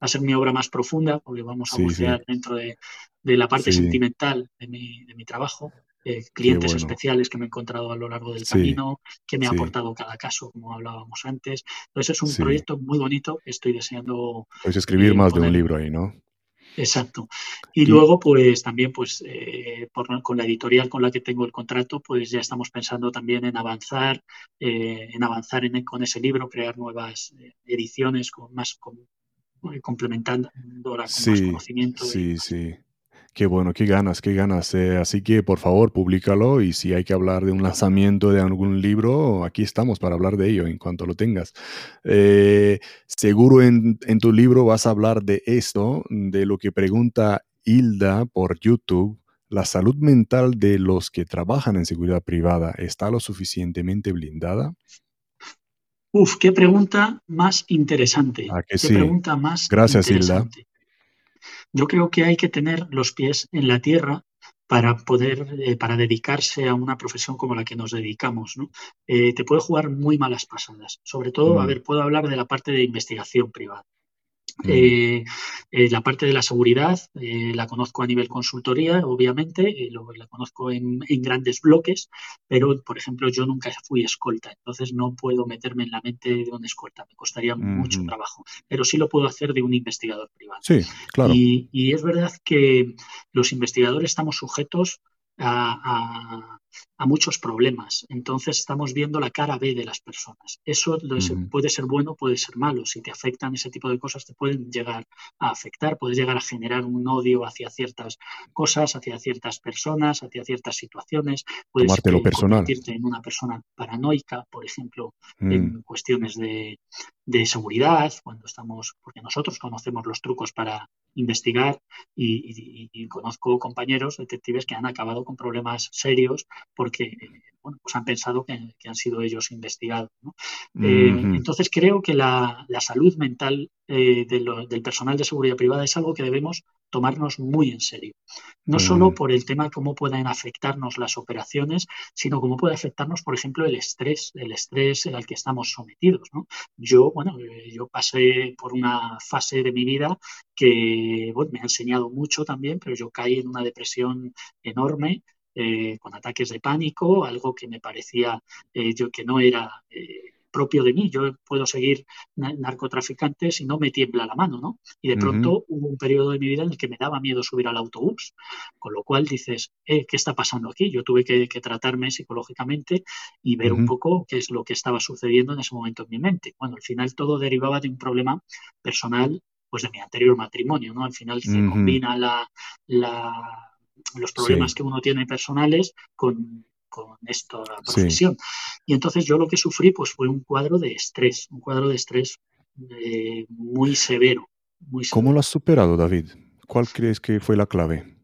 S2: a ser mi obra más profunda porque vamos a bucear dentro de, la parte sentimental de mi, de mi trabajo. Eh, clientes especiales que me he encontrado a lo largo del camino, que me ha aportado cada caso, como hablábamos antes. Entonces es un proyecto muy bonito estoy deseando.
S1: Puedes escribir eh, más de un libro ahí, ¿no?
S2: Exacto. Y, luego, pues también, pues eh, con la editorial con la que tengo el contrato, pues ya estamos pensando también en avanzar, eh, en avanzar en, con ese libro, crear nuevas eh, ediciones con más con, complementando con más conocimiento.
S1: Sí, sí. Qué bueno, qué ganas, qué ganas. Eh, así que por favor, públicalo y si hay que hablar de un lanzamiento de algún libro, aquí estamos para hablar de ello en cuanto lo tengas. Eh, seguro en, tu libro vas a hablar de esto, de lo que pregunta Hilda por YouTube. ¿La salud mental de los que trabajan en seguridad privada está lo suficientemente blindada?
S2: Uf, qué pregunta más interesante.
S1: qué
S2: pregunta más
S1: Gracias, Hilda.
S2: Yo creo que hay que tener los pies en la tierra para poder, eh, para dedicarse a una profesión como la que nos dedicamos. ¿no? Eh, te puede jugar muy malas pasadas. Sobre todo, a mm. ver, puedo hablar de la parte de investigación privada. Mm. Eh, eh, la parte de la seguridad eh, la conozco a nivel consultoría, obviamente, la conozco en, grandes bloques, pero, por ejemplo, yo nunca fui escolta, entonces no puedo meterme en la mente de un escolta, me costaría mucho trabajo, pero sí lo puedo hacer de un investigador privado.
S1: Sí, claro.
S2: y es verdad que los investigadores estamos sujetos a, muchos problemas. Entonces estamos viendo la cara B de las personas. Eso puede ser bueno, puede ser malo. Si te afectan ese tipo de cosas, te pueden llegar a afectar, puedes llegar a generar un odio hacia ciertas cosas, hacia ciertas personas, hacia ciertas situaciones. Puedes
S1: Tomártelo personal.
S2: convertirte en una persona paranoica, por ejemplo, en mm. cuestiones de, de seguridad, cuando estamos, porque nosotros conocemos los trucos para investigar y, conozco compañeros detectives que han acabado con problemas serios porque bueno, pues han pensado que, han sido ellos investigados. Eh, entonces creo que la, salud mental eh, del personal de seguridad privada es algo que debemos tomarnos muy en serio. No solo mm. por el tema de cómo pueden afectarnos las operaciones, sino cómo puede afectarnos, por ejemplo, el estrés, el estrés al que estamos sometidos. Yo, bueno, eh, yo pasé por una fase de mi vida que me ha enseñado mucho también, pero yo caí en una depresión enorme eh, con ataques de pánico, algo que me parecía eh, yo que no era propio de mí. Yo puedo seguir narcotraficante si no me tiembla la mano, ¿no? Y de pronto hubo un periodo de mi vida en el que me daba miedo subir al autobús, con lo cual dices, eh, ¿qué está pasando aquí? Yo tuve que, tratarme psicológicamente y ver un poco qué es lo que estaba sucediendo en ese momento en mi mente. Bueno, al final todo derivaba de un problema personal, pues de mi anterior matrimonio, ¿no? Al final se combina la, los problemas que uno tiene personales con con esta profesión. Y entonces yo lo que sufrí pues fue un cuadro de estrés, un cuadro de estrés eh, muy, severo,
S1: ¿Cómo lo has superado, David? ¿Cuál crees que fue la clave?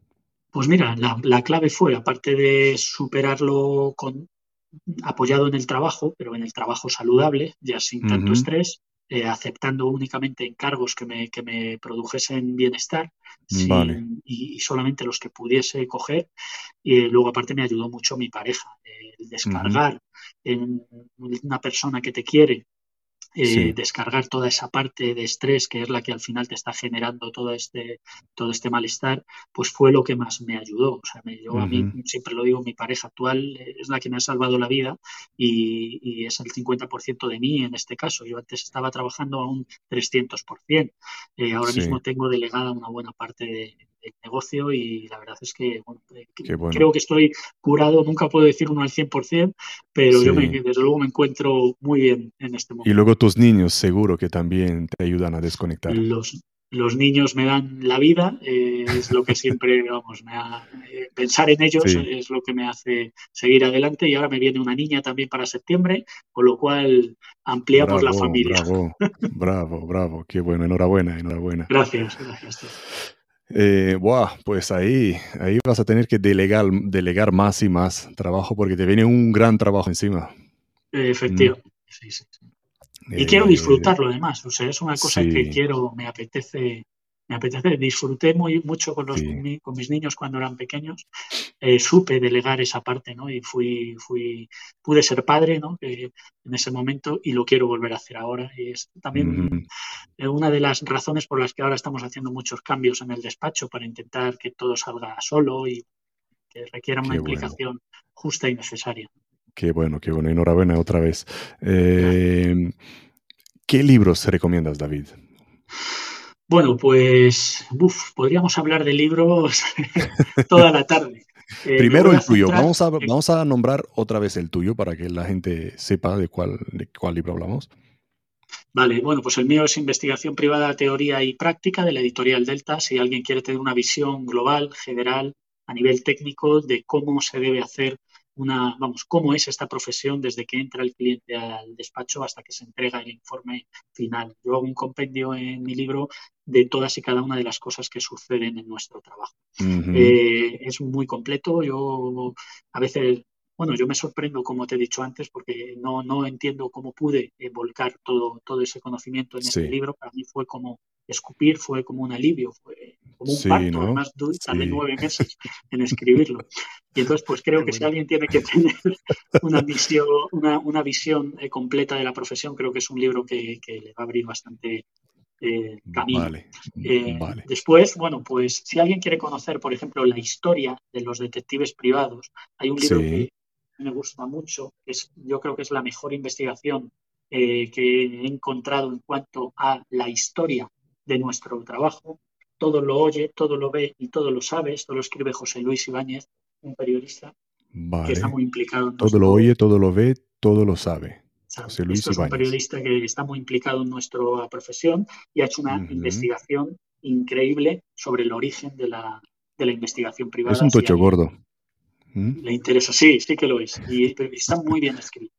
S2: Pues mira, la, clave fue, aparte de superarlo con, apoyado en el trabajo, pero en el trabajo saludable, ya sin tanto estrés, eh, aceptando únicamente encargos que me, que me produjesen bienestar y, solamente los que pudiese coger. Y luego aparte me ayudó mucho mi pareja, el descargar en una persona que te quiere eh, descargar toda esa parte de estrés que es la que al final te está generando todo este, todo este malestar, pues fue lo que más me ayudó. O sea, me, yo a mí, siempre lo digo, mi pareja actual es la que me ha salvado la vida y, es el 50% de mí en este caso. Yo antes estaba trabajando a un 300%. Eh, ahora mismo tengo delegada una buena parte de, del negocio y la verdad es que eh, creo que estoy curado, nunca puedo decir uno al 100%, pero yo desde luego me encuentro muy bien en este momento.
S1: Y luego tus niños seguro que también te ayudan a desconectar.
S2: Los, los niños me dan la vida, eh, es lo que siempre, <laughs> vamos, me eh, pensar en ellos es lo que me hace seguir adelante y ahora me viene una niña también para septiembre, con lo cual ampliamos la familia.
S1: Bravo, <laughs> bravo, bravo, qué bueno, enhorabuena, enhorabuena.
S2: Gracias, gracias.
S1: Eh, pues ahí, ahí vas a tener que delegar, delegar más y más trabajo porque te viene un gran trabajo encima.
S2: Efectivamente. Mm. Sí, sí, y quiero eh, disfrutarlo además, o sea, es una cosa que quiero, me apetece, me apetece, disfruté muy mucho con, los, con mis niños cuando eran pequeños, eh, supe delegar esa parte, ¿no? Y fui, fui, pude ser padre, ¿no? en ese momento y lo quiero volver a hacer ahora. Y es también una de las razones por las que ahora estamos haciendo muchos cambios en el despacho para intentar que todo salga solo y que requiera una implicación justa y necesaria.
S1: Qué bueno, qué bueno. Enhorabuena otra vez. Eh, ¿Qué libros recomiendas, David?
S2: Bueno, pues podríamos hablar de libros <laughs> toda la tarde.
S1: Eh, Primero el tuyo. Vamos a, vamos a nombrar otra vez el tuyo para que la gente sepa de cuál, de cuál libro hablamos.
S2: Vale, bueno, pues el mío es Investigación Privada, Teoría y Práctica de la editorial Delta. Si alguien quiere tener una visión global, general, a nivel técnico, de cómo se debe hacer una, vamos, cómo es esta profesión desde que entra el cliente al despacho hasta que se entrega el informe final. Yo hago un compendio en mi libro de todas y cada una de las cosas que suceden en nuestro trabajo. Eh, es muy completo. Yo a veces bueno, yo me sorprendo, como te he dicho antes, porque no, no entiendo cómo pude volcar todo, todo ese conocimiento en este libro. Para mí fue como escupir, fue como un alivio, fue como un parto. Además, tardé nueve meses en escribirlo. Y entonces, pues creo que si alguien tiene que tener una visión, una, una visión eh, completa de la profesión, creo que es un libro que, que le va a abrir bastante eh, camino. Eh, después, bueno, pues si alguien quiere conocer, por ejemplo, la historia de los detectives privados, hay un libro que me gusta mucho, es, yo creo que es la mejor investigación que he encontrado en cuanto a la historia de nuestro trabajo. Todo lo oye, todo lo ve y todo lo sabe. Esto lo escribe José Luis Ibáñez, un periodista que está muy implicado. En
S1: todo lo oye, todo lo ve, todo lo sabe. José Luis
S2: Esto es un periodista que está muy implicado en nuestra profesión y ha hecho una investigación increíble sobre el origen de la, de la investigación privada.
S1: Es un tocho gordo.
S2: ¿Mm? Le interesa, sí, sí que lo es. Y está muy bien escrito.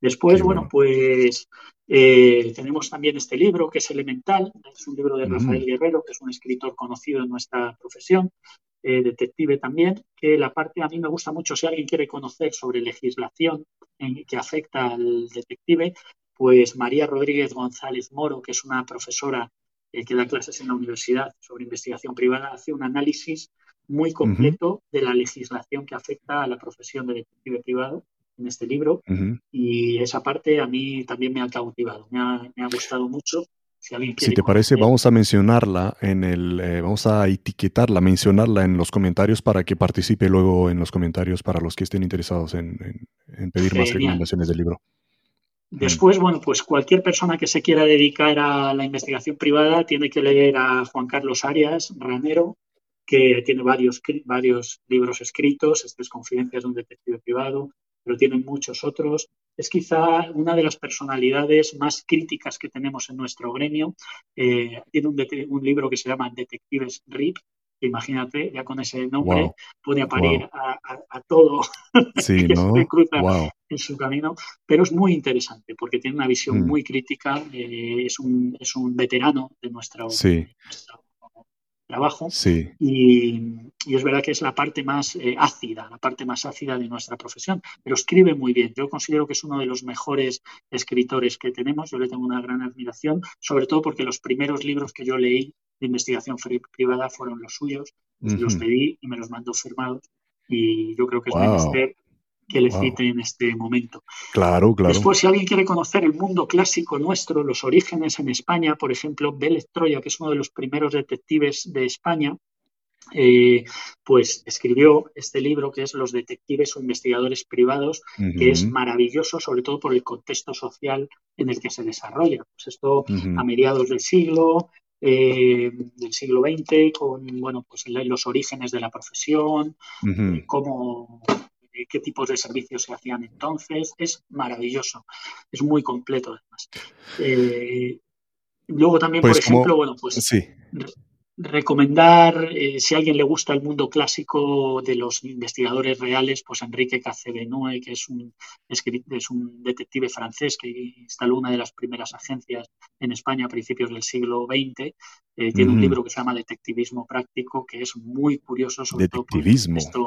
S2: Después, bueno, pues eh, tenemos también este libro que es Elemental, es un libro de Rafael mm. Guerrero, que es un escritor conocido en nuestra profesión, eh, detective también, que la parte a mí me gusta mucho, si alguien quiere conocer sobre legislación en, que afecta al detective, pues María Rodríguez González Moro, que es una profesora eh, que da clases en la universidad sobre investigación privada, hace un análisis muy completo de la legislación que afecta a la profesión de detective privado en este libro y esa parte a mí también me ha cautivado, me ha, gustado mucho. Si,
S1: si te parece, vamos a mencionarla en el, eh, vamos a etiquetarla, mencionarla en los comentarios para que participe luego en los comentarios para los que estén interesados en, pedir más recomendaciones del libro.
S2: Después, bueno, pues cualquier persona que se quiera dedicar a la investigación privada tiene que leer a Juan Carlos Arias Ranero, que tiene varios, varios libros escritos, este es Confidencias de un detective privado, pero tienen muchos otros. Es quizá una de las personalidades más críticas que tenemos en nuestro gremio. Eh, tiene un, libro que se llama Detectives RIP, que imagínate, ya con ese nombre puede aparecer a, todo <laughs>
S1: sí, que se
S2: cruza en su camino, pero es muy interesante porque tiene una visión mm. muy crítica, eh, es, un, es un veterano de nuestra,
S1: sí
S2: trabajo.
S1: Sí.
S2: Y, es verdad que es la parte más eh, ácida, la parte más ácida de nuestra profesión, pero escribe muy bien. Yo considero que es uno de los mejores escritores que tenemos. Yo le tengo una gran admiración, sobre todo porque los primeros libros que yo leí de investigación privada fueron los suyos. Los pedí y me los mandó firmados. Y yo creo que es menester que le cite en este momento.
S1: Claro, claro.
S2: Después, si alguien quiere conocer el mundo clásico nuestro, los orígenes en España, por ejemplo, Vélez Troya, que es uno de los primeros detectives de España, eh, pues escribió este libro que es Los detectives o investigadores privados, que es maravilloso, sobre todo por el contexto social en el que se desarrolla. Pues esto a mediados del siglo, eh, del siglo XX, con bueno, pues los orígenes de la profesión, eh, cómo, qué tipos de servicios se hacían entonces. Es maravilloso, es muy completo además. luego también, por pues ejemplo, bueno, pues sí recomendar, eh, si a alguien le gusta el mundo clásico de los investigadores reales, pues Enrique Cacebenue, que es un, es un detective francés que instaló una de las primeras agencias en España a principios del siglo XX. Eh, tiene un libro que se llama Detectivismo Práctico, que es muy curioso, sobre
S1: todo por el,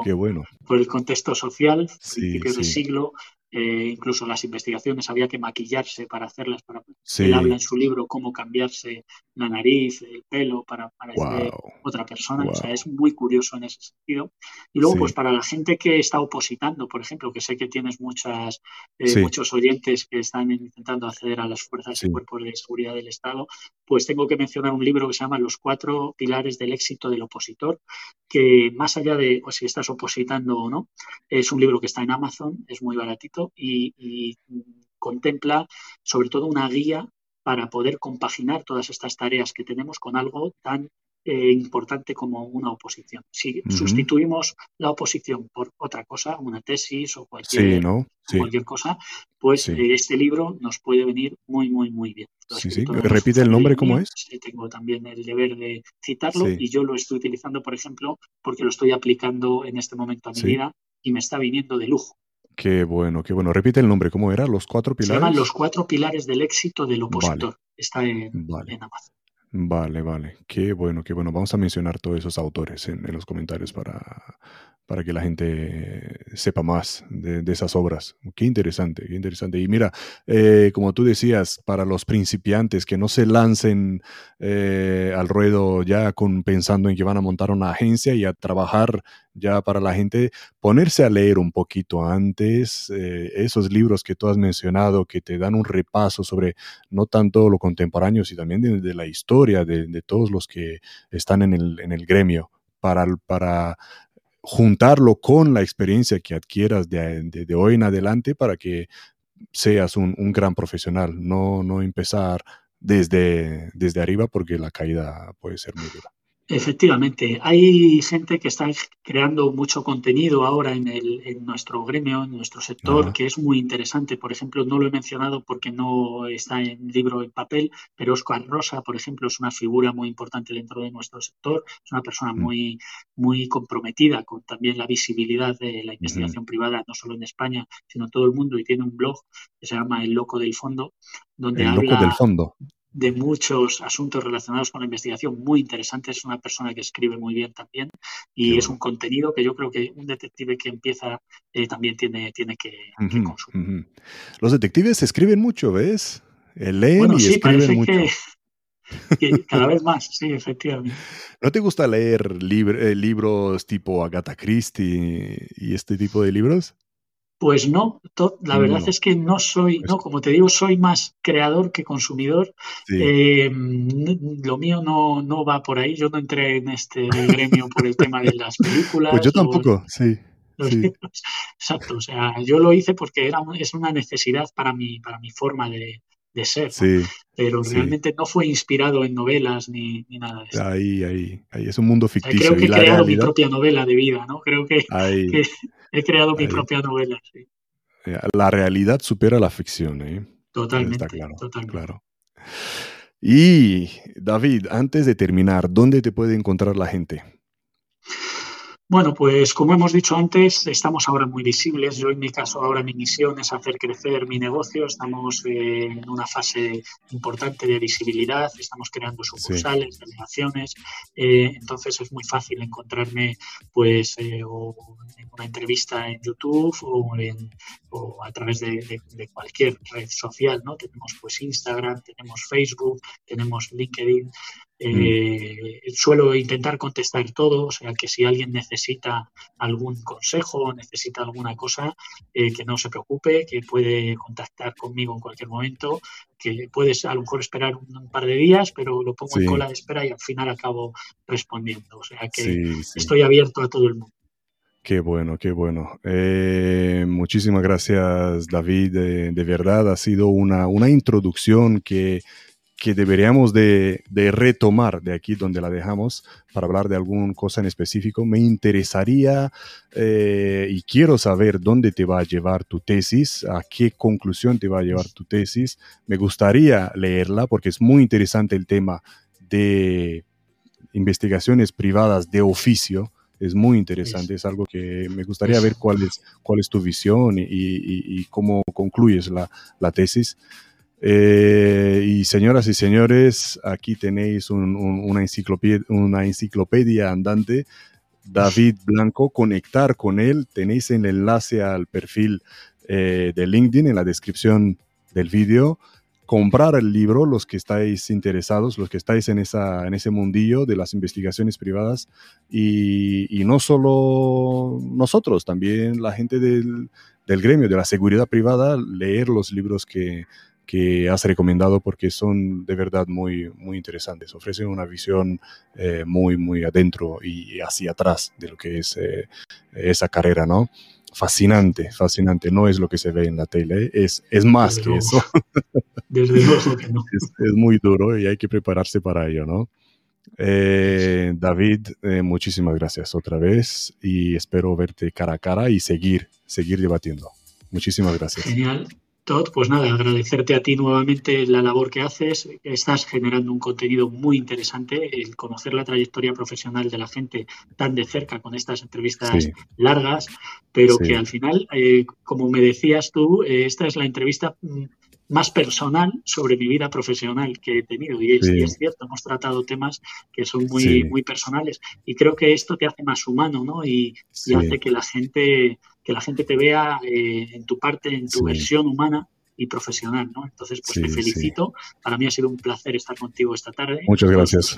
S1: qué bueno.
S2: por el contexto social, principios del siglo, eh, incluso las investigaciones había que maquillarse para hacerlas. Para... Él habla en su libro cómo cambiarse la nariz, el pelo para parecer otra persona. O sea, es muy curioso en ese sentido. Y luego, pues para la gente que está opositando, por ejemplo, que sé que tienes muchas, eh, muchos oyentes que están intentando acceder a las fuerzas y cuerpos de seguridad del Estado, pues tengo que mencionar un libro que se llama Los cuatro pilares del éxito del opositor, que más allá de si estás opositando o no, es un libro que está en Amazon, es muy baratito y, contempla sobre todo una guía para poder compaginar todas estas tareas que tenemos con algo tan eh, importante como una oposición. Si sustituimos la oposición por otra cosa, una tesis o cualquier, cualquier cosa, pues eh, este libro nos puede venir muy, muy, muy bien.
S1: Repite el nombre, ¿cómo es?
S2: Tengo también el deber de citarlo y yo lo estoy utilizando, por ejemplo, porque lo estoy aplicando en este momento a mi vida y me está viniendo de lujo.
S1: Qué bueno, qué bueno. Repite el nombre, ¿cómo era? Los cuatro pilares. Se
S2: llaman los cuatro pilares del éxito del opositor. Está en, en Amazon.
S1: Vale, vale. Qué bueno, qué bueno. Vamos a mencionar todos esos autores en, los comentarios para, para que la gente sepa más de, esas obras. Qué interesante, qué interesante. Y mira, eh, como tú decías, para los principiantes que no se lancen eh, al ruedo ya con, pensando en que van a montar una agencia y a trabajar ya para la gente, ponerse a leer un poquito antes eh, esos libros que tú has mencionado, que te dan un repaso sobre no tanto lo contemporáneo, sino también de, la historia de, todos los que están en el, en el gremio, para, para juntarlo con la experiencia que adquieras de, hoy en adelante para que seas un, un, gran profesional, no, no empezar desde, desde arriba porque la caída puede ser muy dura.
S2: Efectivamente, hay gente que está creando mucho contenido ahora en, el, en nuestro gremio, en nuestro sector, que es muy interesante. Por ejemplo, no lo he mencionado porque no está en libro en papel, pero Oscar Rosa, por ejemplo, es una figura muy importante dentro de nuestro sector. Es una persona mm. muy, muy comprometida con también la visibilidad de la investigación privada, no solo en España, sino en todo el mundo. Y tiene un blog que se llama El Loco del Fondo, donde
S1: el
S2: Loco
S1: del Fondo
S2: de muchos asuntos relacionados con la investigación muy interesante. Es una persona que escribe muy bien también y es un contenido que yo creo que un detective que empieza eh, también tiene, tiene que, consumir.
S1: Los detectives escriben mucho, ¿ves? Eh, leen y escriben mucho. <laughs>
S2: Que, cada vez más, sí, <laughs> efectivamente.
S1: ¿No te gusta leer eh, libros tipo Agatha Christie y este tipo de libros?
S2: Pues no, la verdad es que no soy, no, como te digo, soy más creador que consumidor. Eh, lo mío no, no va por ahí. Yo no entré en este gremio por el tema de las películas.
S1: Pues yo tampoco, sí.
S2: Exacto, o sea, yo lo hice porque era, es una necesidad para mi, para mi forma de, ser. Pero realmente no fue inspirado en novelas ni, nada de eso.
S1: Ahí, ahí, ahí es un mundo ficticio.
S2: creo que he creado mi propia novela de vida, ¿no? Creo que, que <laughs> he creado mi propia novela. Sí.
S1: Eh, la realidad supera la ficción, ¿eh?
S2: Totalmente.
S1: Está claro, claro. Y David, antes de terminar, ¿dónde te puede encontrar la gente?
S2: Bueno, pues como hemos dicho antes, estamos ahora muy visibles. Yo en mi caso ahora mi misión es hacer crecer mi negocio. Estamos eh, en una fase importante de visibilidad, estamos creando sucursales, delegaciones. Eh, entonces es muy fácil encontrarme pues eh, en una entrevista en YouTube o, a través de, cualquier red social. ¿no? Tenemos pues Instagram, tenemos Facebook, tenemos LinkedIn. Mm. Suelo intentar contestar todo, o sea que si alguien necesita algún consejo, necesita alguna cosa, eh, que no se preocupe, que puede contactar conmigo en cualquier momento, que puedes a lo mejor esperar un, par de días, pero lo pongo en cola de espera y al final acabo respondiendo. O sea que estoy abierto a todo el mundo.
S1: Qué bueno, qué bueno. Eh, muchísimas gracias, David. de verdad, ha sido una, una introducción que que deberíamos de, retomar de aquí donde la dejamos para hablar de alguna cosa en específico. Me interesaría eh, y quiero saber dónde te va a llevar tu tesis, a qué conclusión te va a llevar tu tesis. Me gustaría leerla porque es muy interesante el tema de investigaciones privadas de oficio. Es muy interesante, es algo que me gustaría ver cuál es, cuál es tu visión y, cómo concluyes la, la tesis. Eh, y señoras y señores, aquí tenéis una, enciclopedia, una enciclopedia andante. David Blanco, conectar con él. Tenéis el enlace al perfil eh, de LinkedIn en la descripción del vídeo. Comprar el libro, los que estáis interesados, los que estáis en, esa, en ese mundillo de las investigaciones privadas. Y, no solo nosotros, también la gente del, del gremio de la seguridad privada, leer los libros que, que has recomendado porque son de verdad muy, muy interesantes. Ofrecen una visión eh, muy, muy adentro y hacia atrás de lo que es eh, esa carrera, ¿no? Fascinante, fascinante. No es lo que se ve en la tele, es, es más que eso. <laughs>
S2: Desde luego que no.
S1: Es, muy duro y hay que prepararse para ello, ¿no? Eh, David, muchísimas gracias otra vez y espero verte cara a cara y seguir, seguir debatiendo. Muchísimas gracias.
S2: Genial pues nada, agradecerte a ti nuevamente la labor que haces. Estás generando un contenido muy interesante, el conocer la trayectoria profesional de la gente tan de cerca con estas entrevistas largas, pero que al final, eh, como me decías tú, eh, esta es la entrevista mm, más personal sobre mi vida profesional que he tenido. Y es, cierto, hemos tratado temas que son muy, muy personales. Y creo que esto te hace más humano, ¿no? Y, hace que la gente, que la gente te vea eh, en tu parte, en tu versión humana y profesional, ¿no? Entonces, pues te felicito. Para mí ha sido un placer estar contigo esta tarde.
S1: Muchas gracias.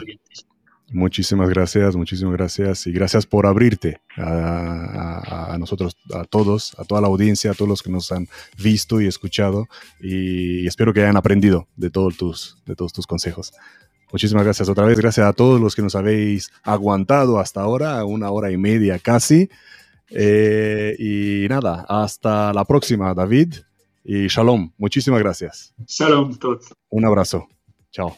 S1: Muchísimas gracias, muchísimas gracias y gracias por abrirte a, nosotros, a todos, a toda la audiencia, a todos los que nos han visto y escuchado y espero que hayan aprendido de, todos tus, de todos tus consejos. Muchísimas gracias otra vez, gracias a todos los que nos habéis aguantado hasta ahora, una hora y media casi. Eh, y nada, hasta la próxima, David. Y shalom, muchísimas gracias.
S2: Shalom, todos.
S1: Un abrazo. Chao.